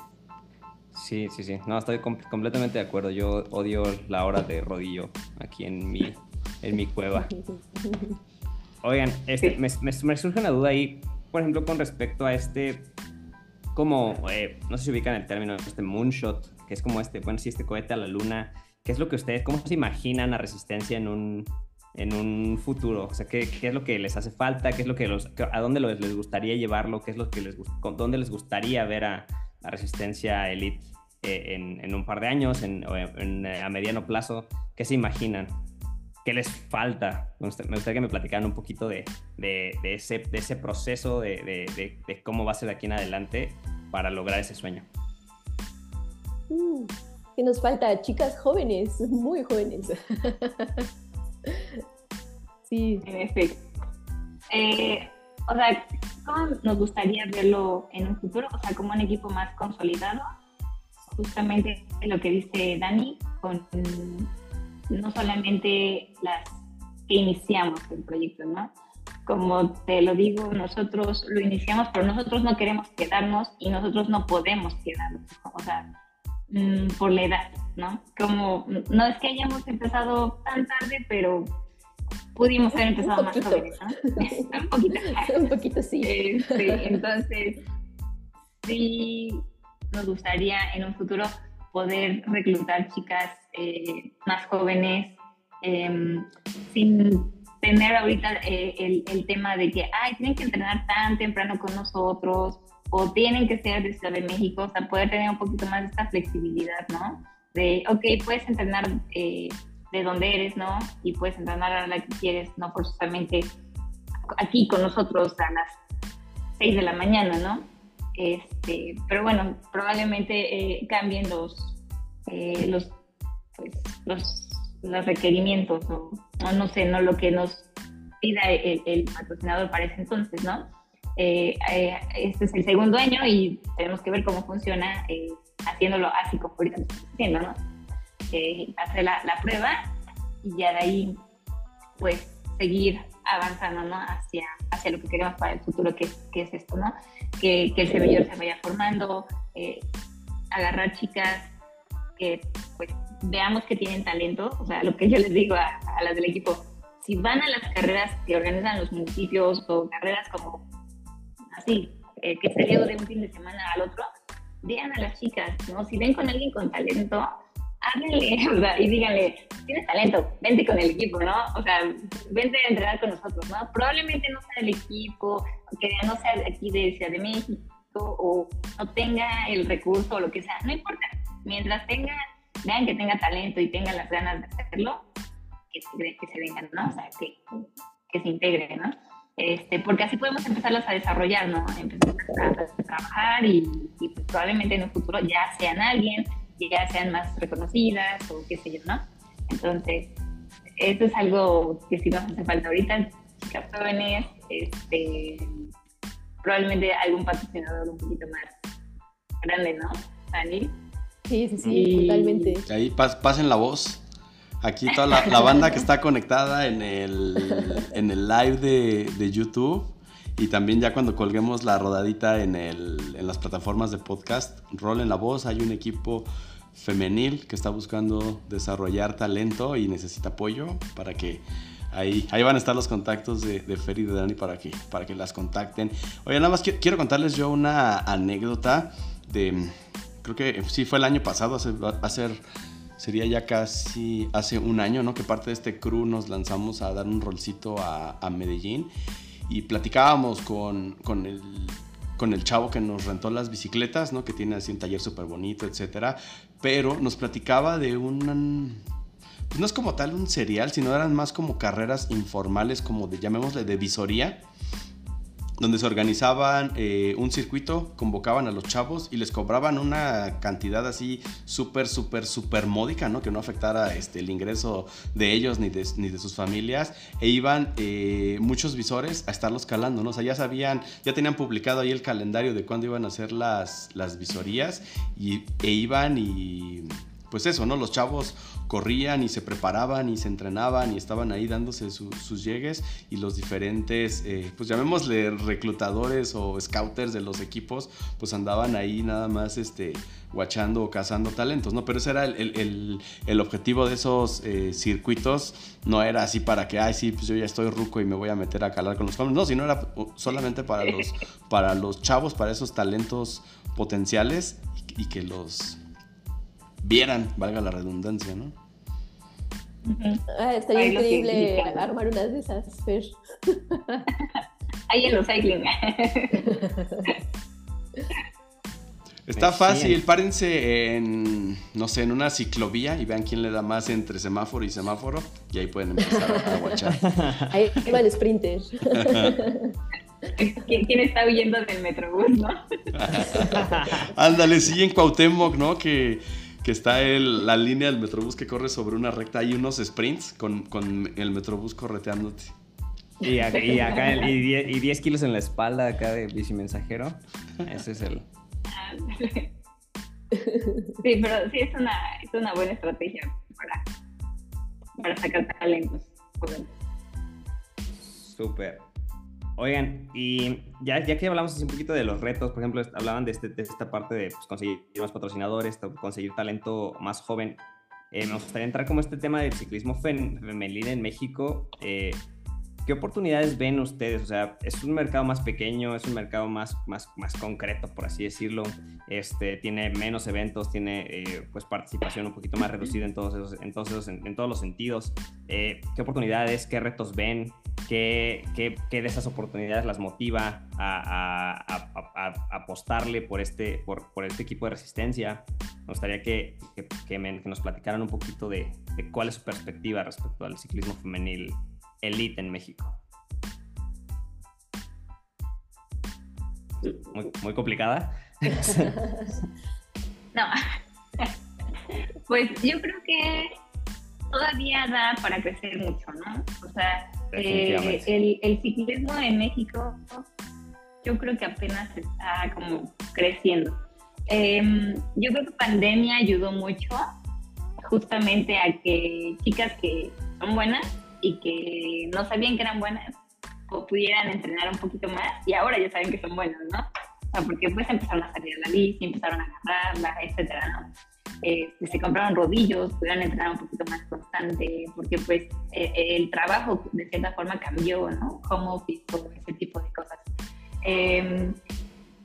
Sí, sí, sí. No, estoy completamente de acuerdo. Yo odio la hora de rodillo aquí en mi, en mi cueva. Oigan, este, me, surge una duda ahí, por ejemplo, con respecto a este, como, eh, no sé si ubican el término, este moonshot, que es como este, bueno, sí, este cohete a la luna. ¿Qué es lo que ustedes, cómo se imaginan la resistencia en un, en un futuro? O sea, ¿qué, ¿qué, es lo que les hace falta? ¿Qué es lo que los, a dónde les gustaría llevarlo? ¿Qué es lo que les, dónde les gustaría ver a la resistencia elite eh, en, en, un par de años, en, en, a mediano plazo? ¿Qué se imaginan? ¿Qué les falta? Me gustaría que me platicaran un poquito de, de, ese, de ese, proceso, de, de, cómo va a ser de aquí en adelante para lograr ese sueño. Mm, ¿Qué nos falta? Chicas jóvenes, muy jóvenes. sí. En efecto. Eh, o sea, ¿cómo nos gustaría verlo en un futuro? O sea, como un equipo más consolidado. Justamente lo que dice Dani, con no solamente las que iniciamos el proyecto, ¿no? Como te lo digo, nosotros lo iniciamos, pero nosotros no queremos quedarnos y nosotros no podemos quedarnos, o sea, mm, por la edad, ¿no? Como, no es que hayamos empezado tan tarde, pero pudimos haber empezado más jóvenes, ¿no? un poquito. un poquito, sí. Este, entonces, sí nos gustaría en un futuro poder reclutar chicas eh, más jóvenes em, sin tener ahorita eh, el, el, tema de que, ay, tienen que entrenar tan temprano con nosotros o tienen que ser de Ciudad de México, o sea, poder tener un poquito más de esta flexibilidad, ¿no? De, ok, puedes entrenar eh, de donde eres, ¿no? Y puedes entrenar a la que quieres, no forzosamente aquí con nosotros a las 6 de la mañana, ¿no? Este, pero bueno, probablemente eh, cambien los, eh, los, pues, los, los, requerimientos o, no sé, no lo que nos pida el, patrocinador para ese entonces, ¿no? Eh, este es el segundo año y tenemos que ver cómo funciona haciéndolo así como ahorita estamos haciendo, ¿no? hacer la, la, prueba y ya de ahí, pues, seguir avanzando, ¿no? Hacia, hacia lo que queremos para el futuro, que, que es esto, ¿no? Que, el semillero se vaya formando, eh, agarrar chicas que pues veamos que tienen talento, o sea, lo que yo les digo a, las del equipo, si van a las carreras que organizan los municipios o carreras como así, eh, que se de un fin de semana al otro, vean a las chicas, ¿no? Si ven con alguien con talento, háblenle, y díganle, tienes talento, vente con el equipo, ¿no? O sea, vente a entrenar con nosotros, ¿no? Probablemente no sea el equipo, que no sea aquí de Ciudad de México o no tenga el recurso o lo que sea, no importa. Mientras tenga, vean que tenga talento y tenga las ganas de hacerlo, que se, vengan, ¿no? O sea, que, que se integren, ¿no? Este, porque así podemos empezarlos a desarrollar, ¿no? Empezar a, trabajar y, y pues probablemente en un futuro ya sean alguien, ya sean más reconocidas o qué sé yo, ¿no? Entonces, esto es algo que sí nos hace falta ahorita, chicas jóvenes, este, probablemente algún patrocinador un poquito más grande, ¿no? Dani. Sí, sí, sí, totalmente. Ahí pasen la voz. Aquí toda la, banda que está conectada en el, en el live de, de, YouTube y también ya cuando colguemos la rodadita en, el, en las plataformas de podcast, rolen la voz. Hay un equipo femenil que está buscando desarrollar talento y necesita apoyo para que ahí, ahí van a estar los contactos de, de Fer y de Dani para que, para que las contacten. Oye, nada más quiero, contarles yo una anécdota de, creo que sí fue el año pasado, hace, hace, sería ya casi hace un año, ¿no? Que parte de este crew nos lanzamos a dar un rolcito a, a Medellín y platicábamos con, con el con el chavo que nos rentó las bicicletas, ¿no? Que tiene así un taller súper bonito, etcétera. Pero nos platicaba de un... Pues no es como tal un serial, sino eran más como carreras informales, como de, llamémosle, de visoría donde se organizaban eh, un circuito, convocaban a los chavos y les cobraban una cantidad así súper, súper, súper módica, ¿no? Que no afectara este, el ingreso de ellos ni de, ni de sus familias. E iban eh, muchos visores a estarlos calando, ¿no? O sea, ya sabían, ya tenían publicado ahí el calendario de cuándo iban a hacer las, las visorías y, e iban y pues eso, ¿no? Los chavos corrían y se preparaban y se entrenaban y estaban ahí dándose sus llegues y los diferentes, eh, pues llamémosle reclutadores o scouters de los equipos, pues andaban ahí nada más este, guachando o cazando talentos, ¿no? Pero ese era el, objetivo de esos eh, circuitos, no era así para que, ay, sí, pues yo ya estoy ruco y me voy a meter a calar con los jóvenes, no, sino era solamente para los, para los chavos, para esos talentos potenciales y que los vieran, valga la redundancia, ¿no? Ah, estaría increíble armar unas de esas, Fer. Ahí en los cycling. Está fácil, párense en, no sé, en una ciclovía y vean quién le da más entre semáforo y semáforo y ahí pueden empezar a guachar. Ahí va el sprinter. ¿Quién está huyendo del metrobús, no? Ándale, sí, en Cuauhtémoc, ¿no? Que que está el, la línea del Metrobús que corre sobre una recta. Hay unos sprints con, con el Metrobús correteándote. Y acá, y, acá y, 10, kilos en la espalda acá de bicimensajero. Ese es el... Sí, pero sí es una, es una buena estrategia para, para sacar talentos. Súper. Oigan, y ya, ya que hablamos así un poquito de los retos, por ejemplo, hablaban de, este, de esta parte de pues, conseguir más patrocinadores, conseguir talento más joven. Eh, me gustaría entrar como este tema del ciclismo femenil en México. Eh, ¿Qué oportunidades ven ustedes? O sea, es un mercado más pequeño, es un mercado más, más, más concreto, por así decirlo. Este, tiene menos eventos, tiene eh, pues participación un poquito más reducida en todos, esos, en todos, en, todos los sentidos. Eh, ¿Qué oportunidades, qué retos ven? ¿Qué, qué, qué de esas oportunidades las motiva a, a, a, apostarle por este, por, por, este equipo de resistencia? Me gustaría que, que, que, nos platicaran un poquito de, de cuál es su perspectiva respecto al ciclismo femenil elite en México? Muy, complicada. no. Pues yo creo que todavía da para crecer mucho, ¿no? O sea, eh, el, el, ciclismo en México yo creo que apenas está como creciendo. Em, yo creo que pandemia ayudó mucho justamente a que chicas que son buenas y que no sabían que eran buenas o pudieran entrenar un poquito más y ahora ya saben que son buenas, ¿no? O sea, porque pues empezaron a salir a la bici, empezaron a agarrarla, etcétera, ¿no? Este, se compraron rodillos, pudieron entrenar un poquito más constante, porque pues e, e, el trabajo de cierta forma cambió, ¿no? Como office, ese tipo de cosas. Em,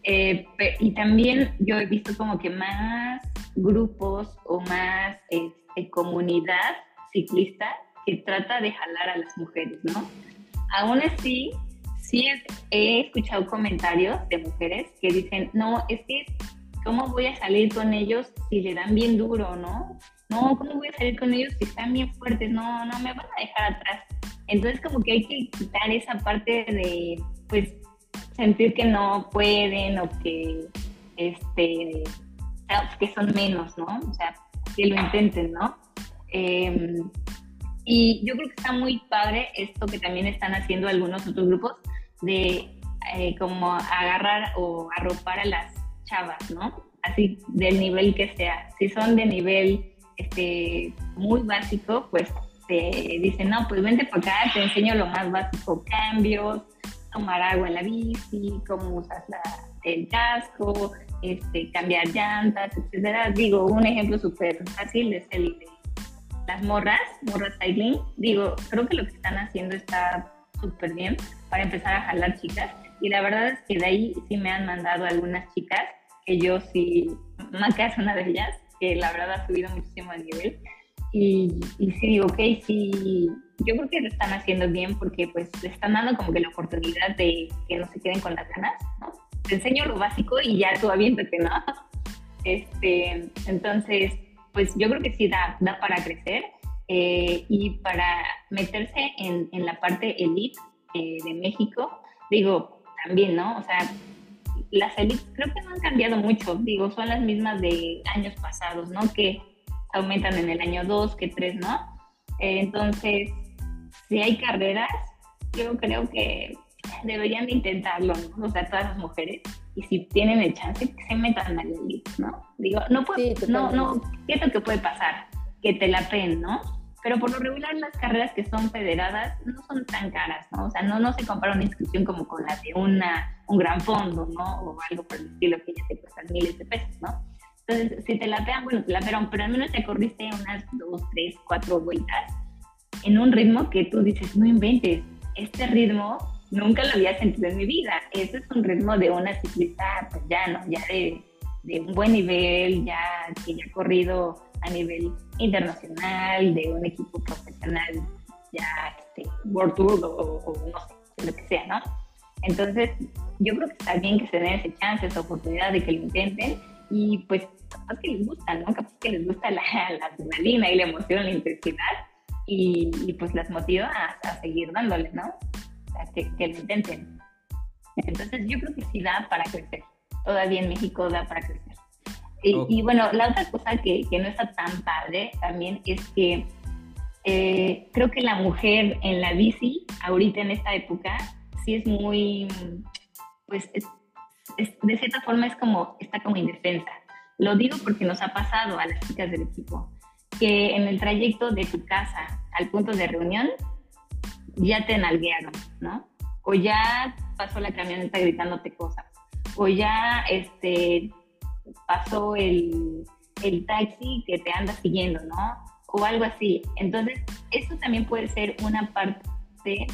eh, y también yo he visto como que más grupos o más este, comunidad ciclista que trata de jalar a las mujeres, ¿no? Aún así, sí he escuchado comentarios de mujeres que dicen, no, es que, ¿cómo voy a salir con ellos si le dan bien duro, no? No, ¿cómo voy a salir con ellos si están bien fuertes? No, no, me van a dejar atrás. Entonces como que hay que quitar esa parte de, pues, sentir que no pueden o que, este, que son menos, ¿no? O sea, que lo intenten, ¿no? Em, y yo creo que está muy padre esto que también están haciendo algunos otros grupos de eh, como agarrar o arropar a las chavas, ¿no? Así del nivel que sea. Si son de nivel este, muy básico, pues te dicen, no, pues vente para acá, te enseño lo más básico, cambios, tomar agua en la bici, cómo usas el casco, este, cambiar llantas, etcétera. Digo, un ejemplo súper fácil es el las morras, morras cycling. Digo, creo que lo que están haciendo está súper bien para empezar a jalar chicas. Y la verdad es que de ahí sí me han mandado algunas chicas, que yo sí, Maca es una de ellas, que la verdad ha subido muchísimo de nivel. Y, y sí digo, ok, sí, yo creo que lo están haciendo bien porque pues le están dando como que la oportunidad de que no se queden con las ganas, ¿no? Te enseño lo básico y ya tú aviéntate, ¿no? Este, entonces, pues yo creo que sí da, da para crecer eh, y para meterse en, en la parte elite eh, de México, digo, también, ¿no? O sea, las élites creo que no han cambiado mucho, digo, son las mismas de años pasados, ¿no? Que aumentan en el año 2, que 3, ¿no? Eh, entonces, si hay carreras, yo creo que deberían de intentarlo, ¿no? O sea, todas las mujeres, y si tienen el chance, que se metan a la elite, ¿no? Digo, no puede, no, no, ¿qué es lo que puede pasar? Que te la pen, ¿no? pero por lo regular las carreras que son federadas no son tan caras, ¿no? O sea, no, no se compara una inscripción como con la de una, un gran fondo, ¿no? O algo por el estilo que ya te cuestan miles de pesos, ¿no? Entonces, si te la pegan, bueno, te la pegan, pero al menos te corriste unas dos, tres, cuatro vueltas en un ritmo que tú dices, no inventes, este ritmo nunca lo había sentido en mi vida. Ese es un ritmo de una ciclista, pues ya, ¿no? Ya de, de un buen nivel, ya que ya ha corrido a nivel internacional, de un equipo profesional, ya este, World Tour o, no sé, lo que sea, ¿no? Entonces, yo creo que está bien que se den ese chance, esa oportunidad de que lo intenten y pues capaz que les gusta, ¿no? Capaz que les gusta la, adrenalina y la emoción, la intensidad y, pues las motiva a, seguir dándole, ¿no? Sea, que, que lo intenten. Entonces, yo creo que sí da para crecer. Todavía en México da para crecer. Y, bueno, la otra cosa que, que, no está tan padre también es que eh, creo que la mujer en la bici, ahorita en esta época, sí es muy, pues, de cierta forma es como, está como indefensa. Lo digo porque nos ha pasado a las chicas del equipo, que en el trayecto de tu casa al punto de reunión, ya te nalguearon, ¿no? O ya pasó la camioneta gritándote cosas, o ya, este, pasó el, el taxi que te anda siguiendo, ¿no? O algo así. Entonces, eso también puede ser una parte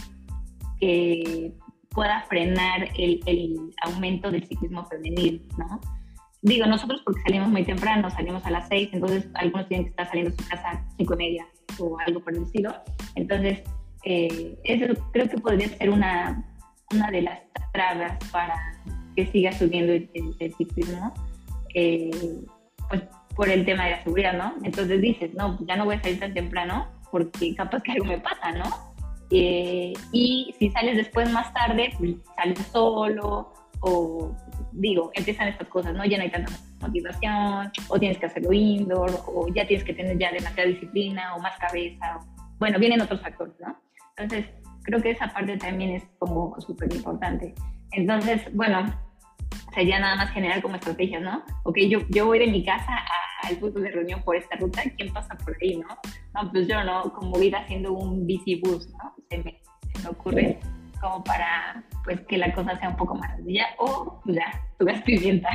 que pueda frenar el, el, aumento del ciclismo femenil, ¿no? Digo, nosotros porque salimos muy temprano, salimos a las seis, entonces algunos tienen que estar saliendo de su casa cinco y media o algo por el estilo. Entonces, eh, eso creo que podría ser una, una de las trabas para que siga subiendo el, ciclismo eh, pues por el tema de la seguridad, ¿no? Entonces dices, no, ya no voy a salir tan temprano porque capaz que algo me pasa, ¿no? Eh, y si sales después más tarde, pues sales solo o digo, empiezan estas cosas, ¿no? Ya no hay tanta motivación, o tienes que hacerlo indoor, o ya tienes que tener ya demasiada disciplina, o más cabeza. bueno, vienen otros factores, ¿no? Entonces, creo que esa parte también es como súper importante. Entonces, bueno, sería nada más generar como estrategias, ¿no? Ok, yo, yo voy de mi casa al punto de reunión por esta ruta, ¿quién pasa por ahí, no? No, pues yo, ¿no? Como ir haciendo un bici bus, ¿no? Se me, ocurre como para, pues, que la cosa sea un poco más sencilla, o pues, ya, tu gas pimienta.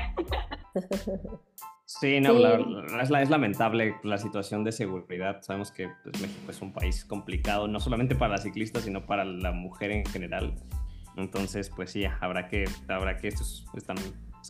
Sí, no, es, es, lamentable la situación de seguridad. Sabemos que pues, México es un país complicado, no solamente para las ciclistas, sino para la mujer en general. Entonces, pues sí, habrá que, habrá que esto es,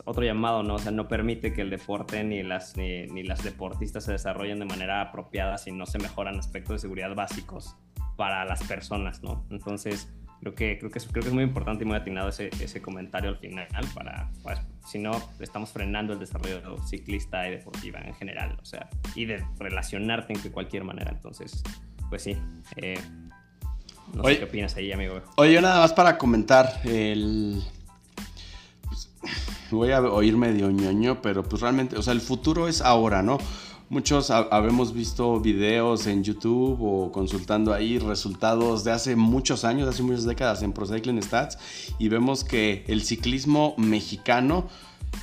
otro llamado, ¿no? O sea, no permite que el deporte ni las, ni, las deportistas se desarrollen de manera apropiada si no se mejoran aspectos de seguridad básicos para las personas, ¿no? Entonces, creo que, creo que, es, creo que es muy importante y muy atinado ese, ese comentario al final para, pues, si no, estamos frenando el desarrollo ciclista y deportiva en general, o sea, y de relacionarte en cualquier manera. Entonces, pues sí, eh, No sé qué opinas ahí, amigo. Oye, nada más para comentar el... Pues, voy a oír medio ñoño, pero pues realmente, o sea, el futuro es ahora, ¿no? Muchos habemos visto videos en YouTube o consultando ahí resultados de hace muchos años, hace muchas décadas en Pro Cycling Stats y vemos que el ciclismo mexicano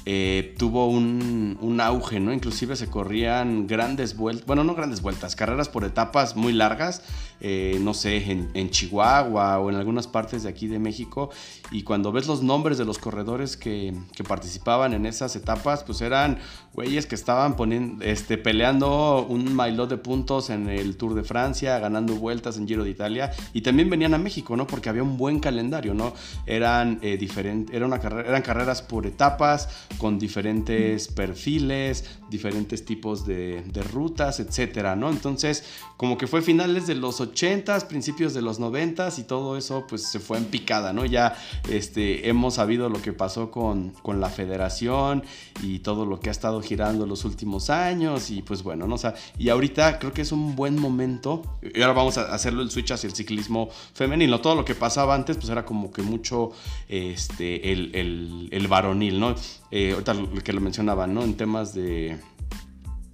eh, tuvo un, un, auge, ¿no? Inclusive se corrían grandes vueltas, bueno, no grandes vueltas, carreras por etapas muy largas, eh, no sé, en, Chihuahua o en algunas partes de aquí de México. Y cuando ves los nombres de los corredores que, que participaban en esas etapas, pues eran güeyes que estaban poniendo, este, peleando un maillot de puntos en el Tour de Francia, ganando vueltas en Giro de Italia. Y también venían a México, ¿no? Porque había un buen calendario, ¿no? Eran, eh, era eran carreras por etapas con diferentes perfiles, diferentes tipos de, rutas, etcétera, ¿no? Entonces, como que fue finales de los 80s, principios de los 90s y todo eso, pues se fue en picada, ¿no? Ya este, hemos sabido lo que pasó con, con la federación y todo lo que ha estado girando los últimos años y pues bueno, ¿no? O sea, y ahorita creo que es un buen momento, y ahora vamos a hacerlo el switch hacia el ciclismo femenino, todo lo que pasaba antes, pues era como que mucho este, el, el varonil, ¿no? Eh, ahorita que lo mencionaban, ¿no? En temas de,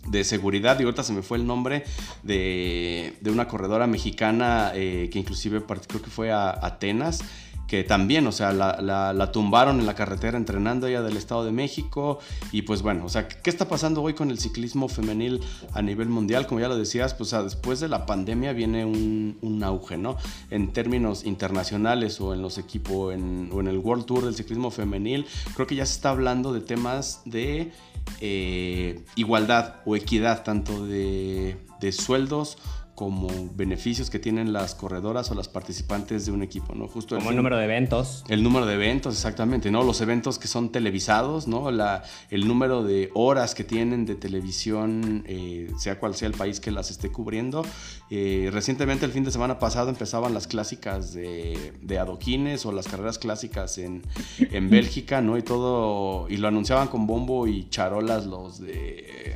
de seguridad, y ahorita se me fue el nombre de, de una corredora mexicana eh, que inclusive creo que fue a Atenas, que también, o sea, la, tumbaron en la carretera entrenando ella del Estado de México. Y pues bueno, o sea, ¿qué está pasando hoy con el ciclismo femenil a nivel mundial? Como ya lo decías, pues después de la pandemia viene un, auge, ¿no? En términos internacionales o en los equipos o en el World Tour del ciclismo femenil, creo que ya se está hablando de temas de eh, igualdad o equidad, tanto de sueldos como beneficios que tienen las corredoras o las participantes de un equipo, ¿no? Justo como el, número de eventos. El número de eventos, exactamente, ¿no? Los eventos que son televisados, ¿no? La, el número de horas que tienen de televisión, eh, sea cual sea el país que las esté cubriendo. Eh, recientemente, el fin de semana pasado, empezaban las clásicas de, de adoquines o las carreras clásicas en, en Bélgica, ¿no? Y todo, y lo anunciaban con bombo y charolas los de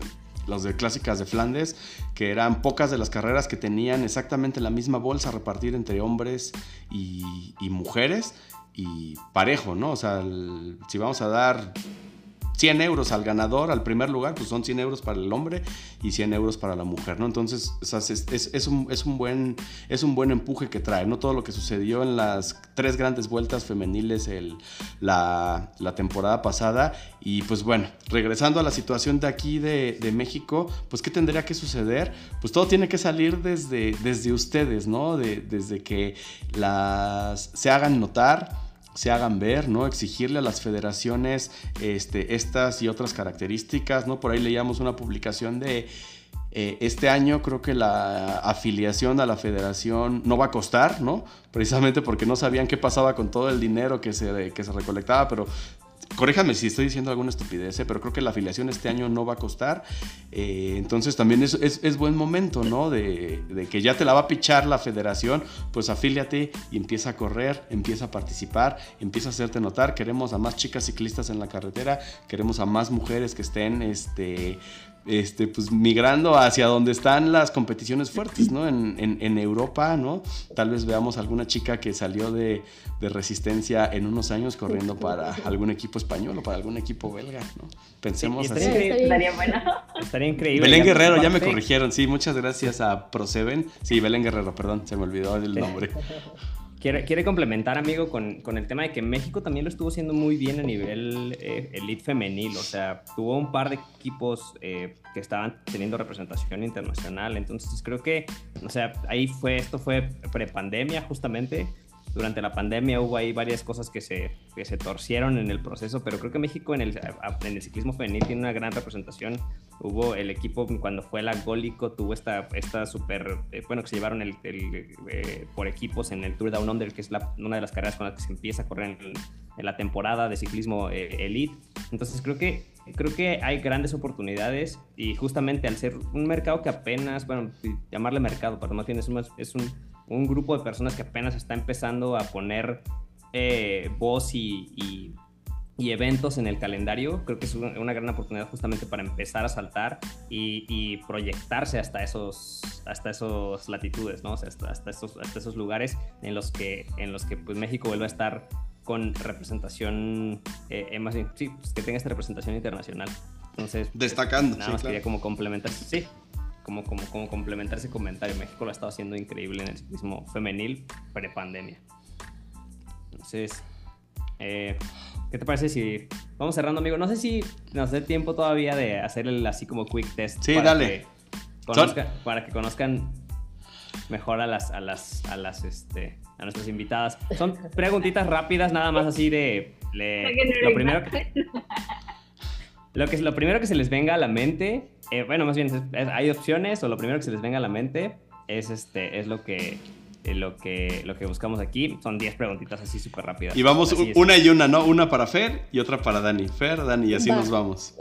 los de clásicas de Flandes, que eran pocas de las carreras que tenían exactamente la misma bolsa a repartir entre hombres y, mujeres y parejo, ¿no? O sea, si vamos a dar 100 euros al ganador, al primer lugar, pues son 100 euros para el hombre y 100 euros para la mujer, ¿no? Entonces, es, un, buen, es un buen empuje que trae, ¿no? Todo lo que sucedió en las tres grandes vueltas femeniles el, la, temporada pasada. Y pues bueno, regresando a la situación de aquí de, México, pues ¿qué tendría que suceder? Pues todo tiene que salir desde, desde ustedes, ¿no? desde que las se hagan notar se hagan ver, ¿no? Exigirle a las federaciones este, estas y otras características, ¿no? Por ahí leíamos una publicación de eh, este año creo que la afiliación a la federación no va a costar, ¿no? Precisamente porque no sabían qué pasaba con todo el dinero que se, que se recolectaba, pero corríjame si estoy diciendo alguna estupidez, ¿eh? pero creo que la afiliación este año no va a costar. Eh, entonces también es, es, buen momento, ¿no? De, de, que ya te la va a pichar la federación, pues afíliate y empieza a correr, empieza a participar, empieza a hacerte notar. Queremos a más chicas ciclistas en la carretera, queremos a más mujeres que estén, este este, pues migrando hacia donde están las competiciones fuertes, ¿no? En, en, Europa, ¿no? Tal vez veamos alguna chica que salió de, de, resistencia en unos años corriendo para algún equipo español o para algún equipo belga, ¿no? Pensemos así. Estaría, bueno. Estaría increíble. Belén Guerrero, ya me corrigieron, sí, muchas gracias a Proseven. Sí, Belén Guerrero, perdón, se me olvidó el nombre. Quiere, complementar, amigo, con, con, el tema de que México también lo estuvo haciendo muy bien a nivel eh, elite femenil. O sea, tuvo un par de equipos eh, que estaban teniendo representación internacional. Entonces, creo que, o sea, ahí fue, esto fue prepandemia justamente durante la pandemia hubo ahí varias cosas que se, que se torcieron en el proceso, pero creo que México en el, en el ciclismo femenil tiene una gran representación. Hubo el equipo, cuando fue la Gólico, tuvo esta, esta súper, eh, bueno, que se llevaron el, eh, por equipos en el Tour Down Under, que es la, una de las carreras con las que se empieza a correr en, la temporada de ciclismo eh, elite. Entonces creo que, creo que hay grandes oportunidades y justamente al ser un mercado que apenas, bueno, llamarle mercado, pero más bien es es un un grupo de personas que apenas está empezando a poner eh, voz y, y eventos en el calendario, creo que es una, gran oportunidad justamente para empezar a saltar y, y proyectarse hasta esos, hasta esos latitudes, ¿no? O sea, hasta, hasta, esos, hasta esos lugares en los que, en los que pues, México vuelve a estar con representación, eh, eh, más bien, sí, pues, que tenga esta representación internacional. Entonces, pues, Destacando, nada sí, más claro. quería como complementar, sí, como, como, como complementar ese comentario. México lo ha estado haciendo increíble en el ciclismo femenil pre-pandemia. Entonces, eh, ¿qué te parece si vamos cerrando, amigo? No sé si nos dé tiempo todavía de hacer el así como quick test. Sí, para dale. que conozca- para que conozcan mejor a las, a las, a las, este, a nuestras invitadas. Son preguntitas rápidas, nada más así de, le- lo primero que, lo que, lo primero que se les venga a la mente, eh, bueno, más bien, es- es- hay opciones o lo primero que se les venga a la mente es, este, es lo que, eh, lo que, lo que buscamos aquí. Son 10 preguntitas así súper rápidas. Y vamos Así u- es. una y una, ¿no? Una para Fer y otra para Dani. Fer, Dani, y así Va. nos vamos.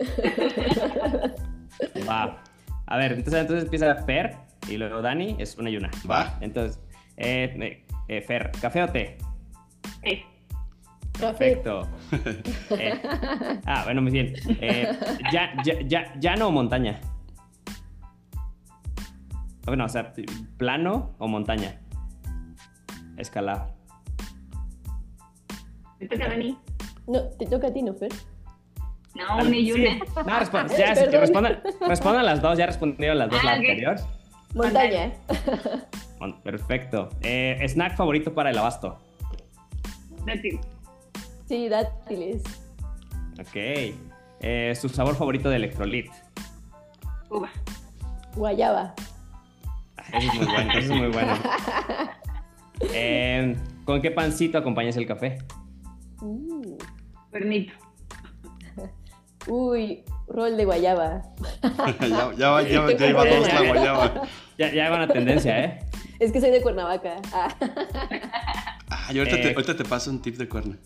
Va. A ver, entonces, entonces empieza Fer y luego Dani, es una y una. Va. Entonces, eh, eh, eh, Fer, ¿café o té? Sí. Perfecto. Eh, ah, bueno, muy bien. Eh, ya, ya, ya, ¿Llano o montaña? Bueno, o sea, ¿plano o montaña? Escalada. ¿Te toca, Dani? No, te toca a ti, ¿no, Fer? No, una y Sí. una. No, respondan, ya, sí, Perdón. respondan, respondan las dos, ya respondieron las dos Ah, la anterior. Montaña. Mon- Perfecto. Eh, ¿Snack favorito para el abasto? Dátil. Sí, dátiles. Ok. Eh, ¿Su sabor favorito de electrolit? Uva. Guayaba. Eso es muy bueno, eso es muy bueno. Eh, ¿Con qué pancito acompañas el café? Cuernito. Uy, rol de guayaba. ya, ya, va- ya, va- ya iba dos la guayaba. Ya, ya van a tendencia, ¿eh? Es que soy de Cuernavaca. Ah, Ah, ahorita, te, Eh. ahorita te paso un tip de cuerno.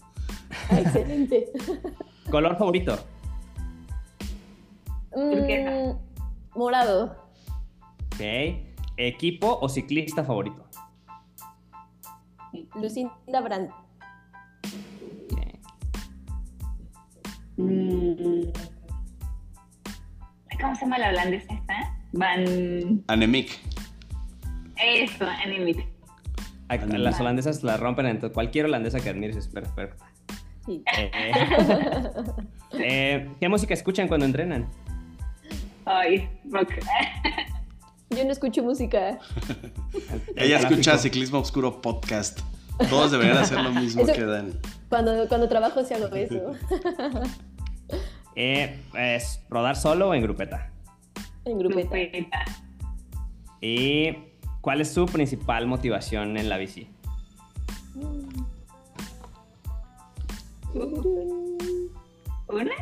Excelente. ¿Color favorito? Mm, morado. Ok. ¿Equipo o ciclista favorito? Lucinda Brandt. Ok. Mm. ¿Cómo se llama la holandesa esta? Van. Anemic. Eso, Anemic. Las holandesas la rompen, entonces cualquier holandesa que admires es perfecta. Sí. Eh, eh, ¿Qué música escuchan cuando entrenan? Ay, rock. Yo no escucho música. El Ella escucha. Ciclismo Oscuro Podcast. Todos deberían hacer lo mismo Eso- que Dani. Cuando, cuando trabajo sí hago eso. Eh, ¿Es rodar solo o en grupeta? En grupeta. Grupeta. ¿Y cuál es su principal motivación en la bici? ¿Una?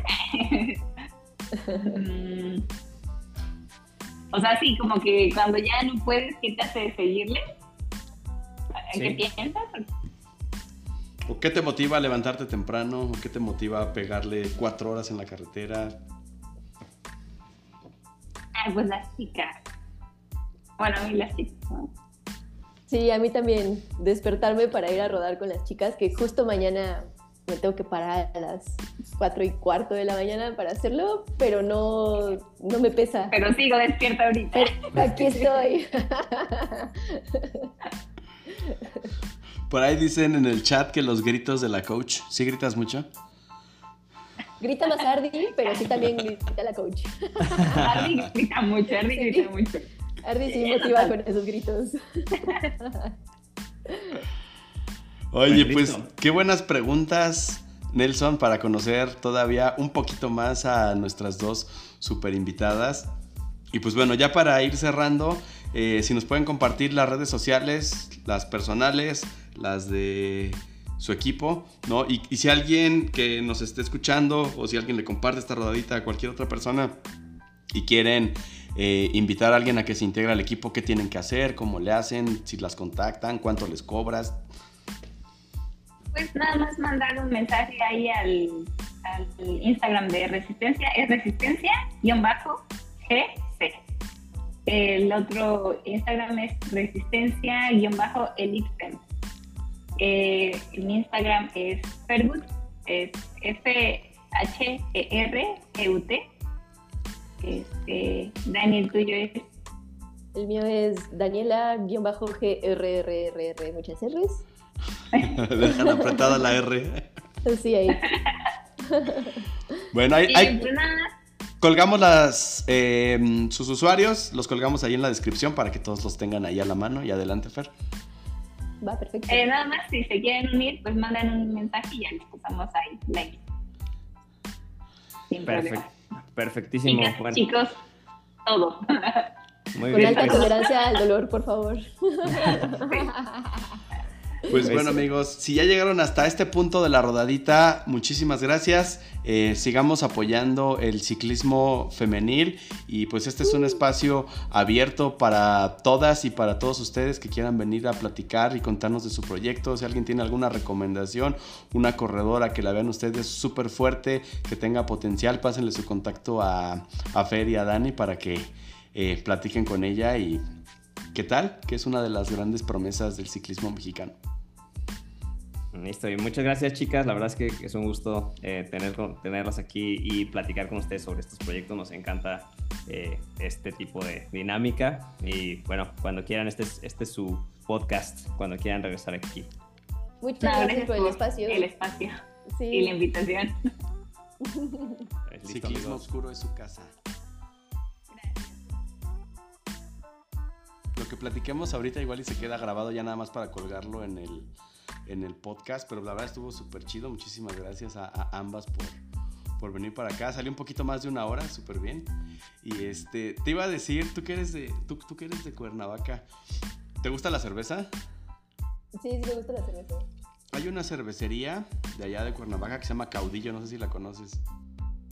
Mm. o sea, sí, como que cuando ya no puedes, ¿qué te hace seguirle? ¿En Sí. qué piensas? ¿O qué te motiva a levantarte temprano? ¿O qué te motiva a pegarle cuatro horas en la carretera? Ah, pues las chicas. Bueno, a mí las chicas, ¿no? Sí, a mí también. Despertarme para ir a rodar con las chicas, que justo mañana me tengo que parar a las cuatro y cuarto de la mañana para hacerlo, pero no, no me pesa. Pero sigo despierta ahorita. Pero aquí estoy. Por ahí dicen en el chat que los gritos de la coach. ¿Sí gritas mucho? Grita más Ardi, pero sí también grita la coach. Ardi grita mucho, Ardi grita mucho. Ardi sí motiva con esos gritos. Oye, pues qué buenas preguntas, Nelson, para conocer todavía un poquito más a nuestras dos super invitadas. Y pues bueno, ya para ir cerrando, eh, si nos pueden compartir las redes sociales, las personales, las de su equipo, ¿no? Y, y si alguien que nos esté escuchando o si alguien le comparte esta rodadita a cualquier otra persona y quieren eh, invitar a alguien a que se integre al equipo, ¿qué tienen que hacer? ¿Cómo le hacen? ¿Si las contactan? ¿Cuánto les cobras? Pues nada más mandar un mensaje ahí al, Instagram de Resistencia, es resistencia-gc. El otro Instagram es resistencia-elipsen. Eh, mi Instagram es Fergut, es F-H-E-R-G-U-T. Este, Dani, el tuyo es El mío es Daniela-GRRRR, muchas R's. Dejan apretada la R. Sí, ahí. Bueno, ahí, colgamos las, eh, sus usuarios, los colgamos ahí en la descripción para que todos los tengan ahí a la mano. Y adelante, Fer. Va, perfecto. eh, nada más si se quieren unir, pues mandan un mensaje y ya les pasamos ahí like. Sin Perfecto. problema. Perfectísimo. Chicas, Bueno, chicos, todo. muy Con bien. alta pues, tolerancia al dolor, por favor. Pues bueno amigos, si ya llegaron hasta este punto de la rodadita, muchísimas gracias. Eh, sigamos apoyando el ciclismo femenil y pues este es un espacio abierto para todas y para todos ustedes que quieran venir a platicar y contarnos de su proyecto. Si alguien tiene alguna recomendación, una corredora que la vean ustedes súper fuerte, que tenga potencial, pásenle su contacto a, a Fer y a Dani para que eh, platiquen con ella y ¿qué tal? Que es una de las grandes promesas del ciclismo mexicano. Listo, y muchas gracias chicas, la verdad es que es un gusto eh, tener, tenerlas aquí y platicar con ustedes sobre estos proyectos, nos encanta eh, este tipo de dinámica y bueno, cuando quieran, este es, este es su podcast, cuando quieran regresar aquí. Muchas gracias por el espacio. El espacio Sí. y la invitación. Listo, Ciclismo amigos. oscuro es su casa. Lo que platiquemos ahorita igual y se queda grabado ya nada más para colgarlo en el, en el podcast, pero la verdad estuvo súper chido. Muchísimas gracias a, a ambas por, por venir para acá. Salió un poquito más de una hora, súper bien. Y este, te iba a decir, tú que eres de, tú, tú que eres de Cuernavaca, ¿te gusta la cerveza? Sí, sí me gusta la cerveza. Hay una cervecería de allá de Cuernavaca que se llama Caudillo, no sé si la conoces.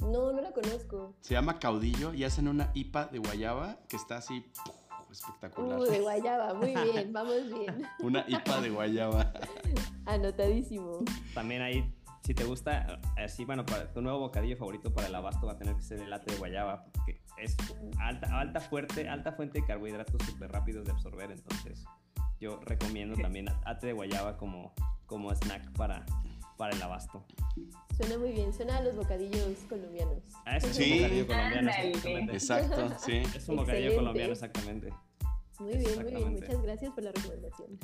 No, no la conozco. Se llama Caudillo y hacen una IPA de guayaba que está así ¡puf! Espectacular. Uh, de guayaba, muy bien, vamos bien. Una IPA de guayaba. Anotadísimo. También ahí, si te gusta, así, bueno, para tu nuevo bocadillo favorito para el abasto va a tener que ser el latte de guayaba, porque es alta, alta, fuerte, alta fuente de carbohidratos súper rápidos de absorber, entonces yo recomiendo también latte de guayaba como, como snack para, para el abasto. Suena muy bien, suena a los bocadillos colombianos. Ah, ese Sí. es un bocadillo colombiano, exactamente. Exacto, sí. Es un bocadillo Excelente. colombiano, exactamente. Muy bien, muy bien. Muchas gracias por la recomendación.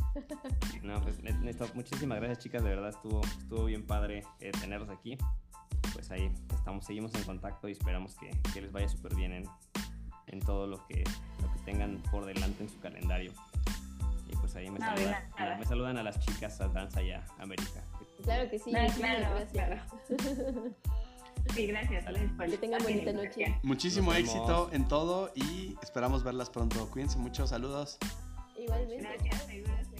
No, pues neta, muchísimas gracias chicas, de verdad estuvo, estuvo bien padre eh, tenerlos aquí. Pues ahí estamos, seguimos en contacto y esperamos que, que les vaya súper bien en, en todo lo que, lo que tengan por delante en su calendario. Y pues ahí me, No, saludan, me saludan a las chicas a Danza y a América. Claro que sí. No, claro, gracias. Sí, gracias. Que tengan bonita noche. Muchísimo éxito en todo y esperamos verlas pronto. Cuídense mucho, saludos. Igualmente. Gracias.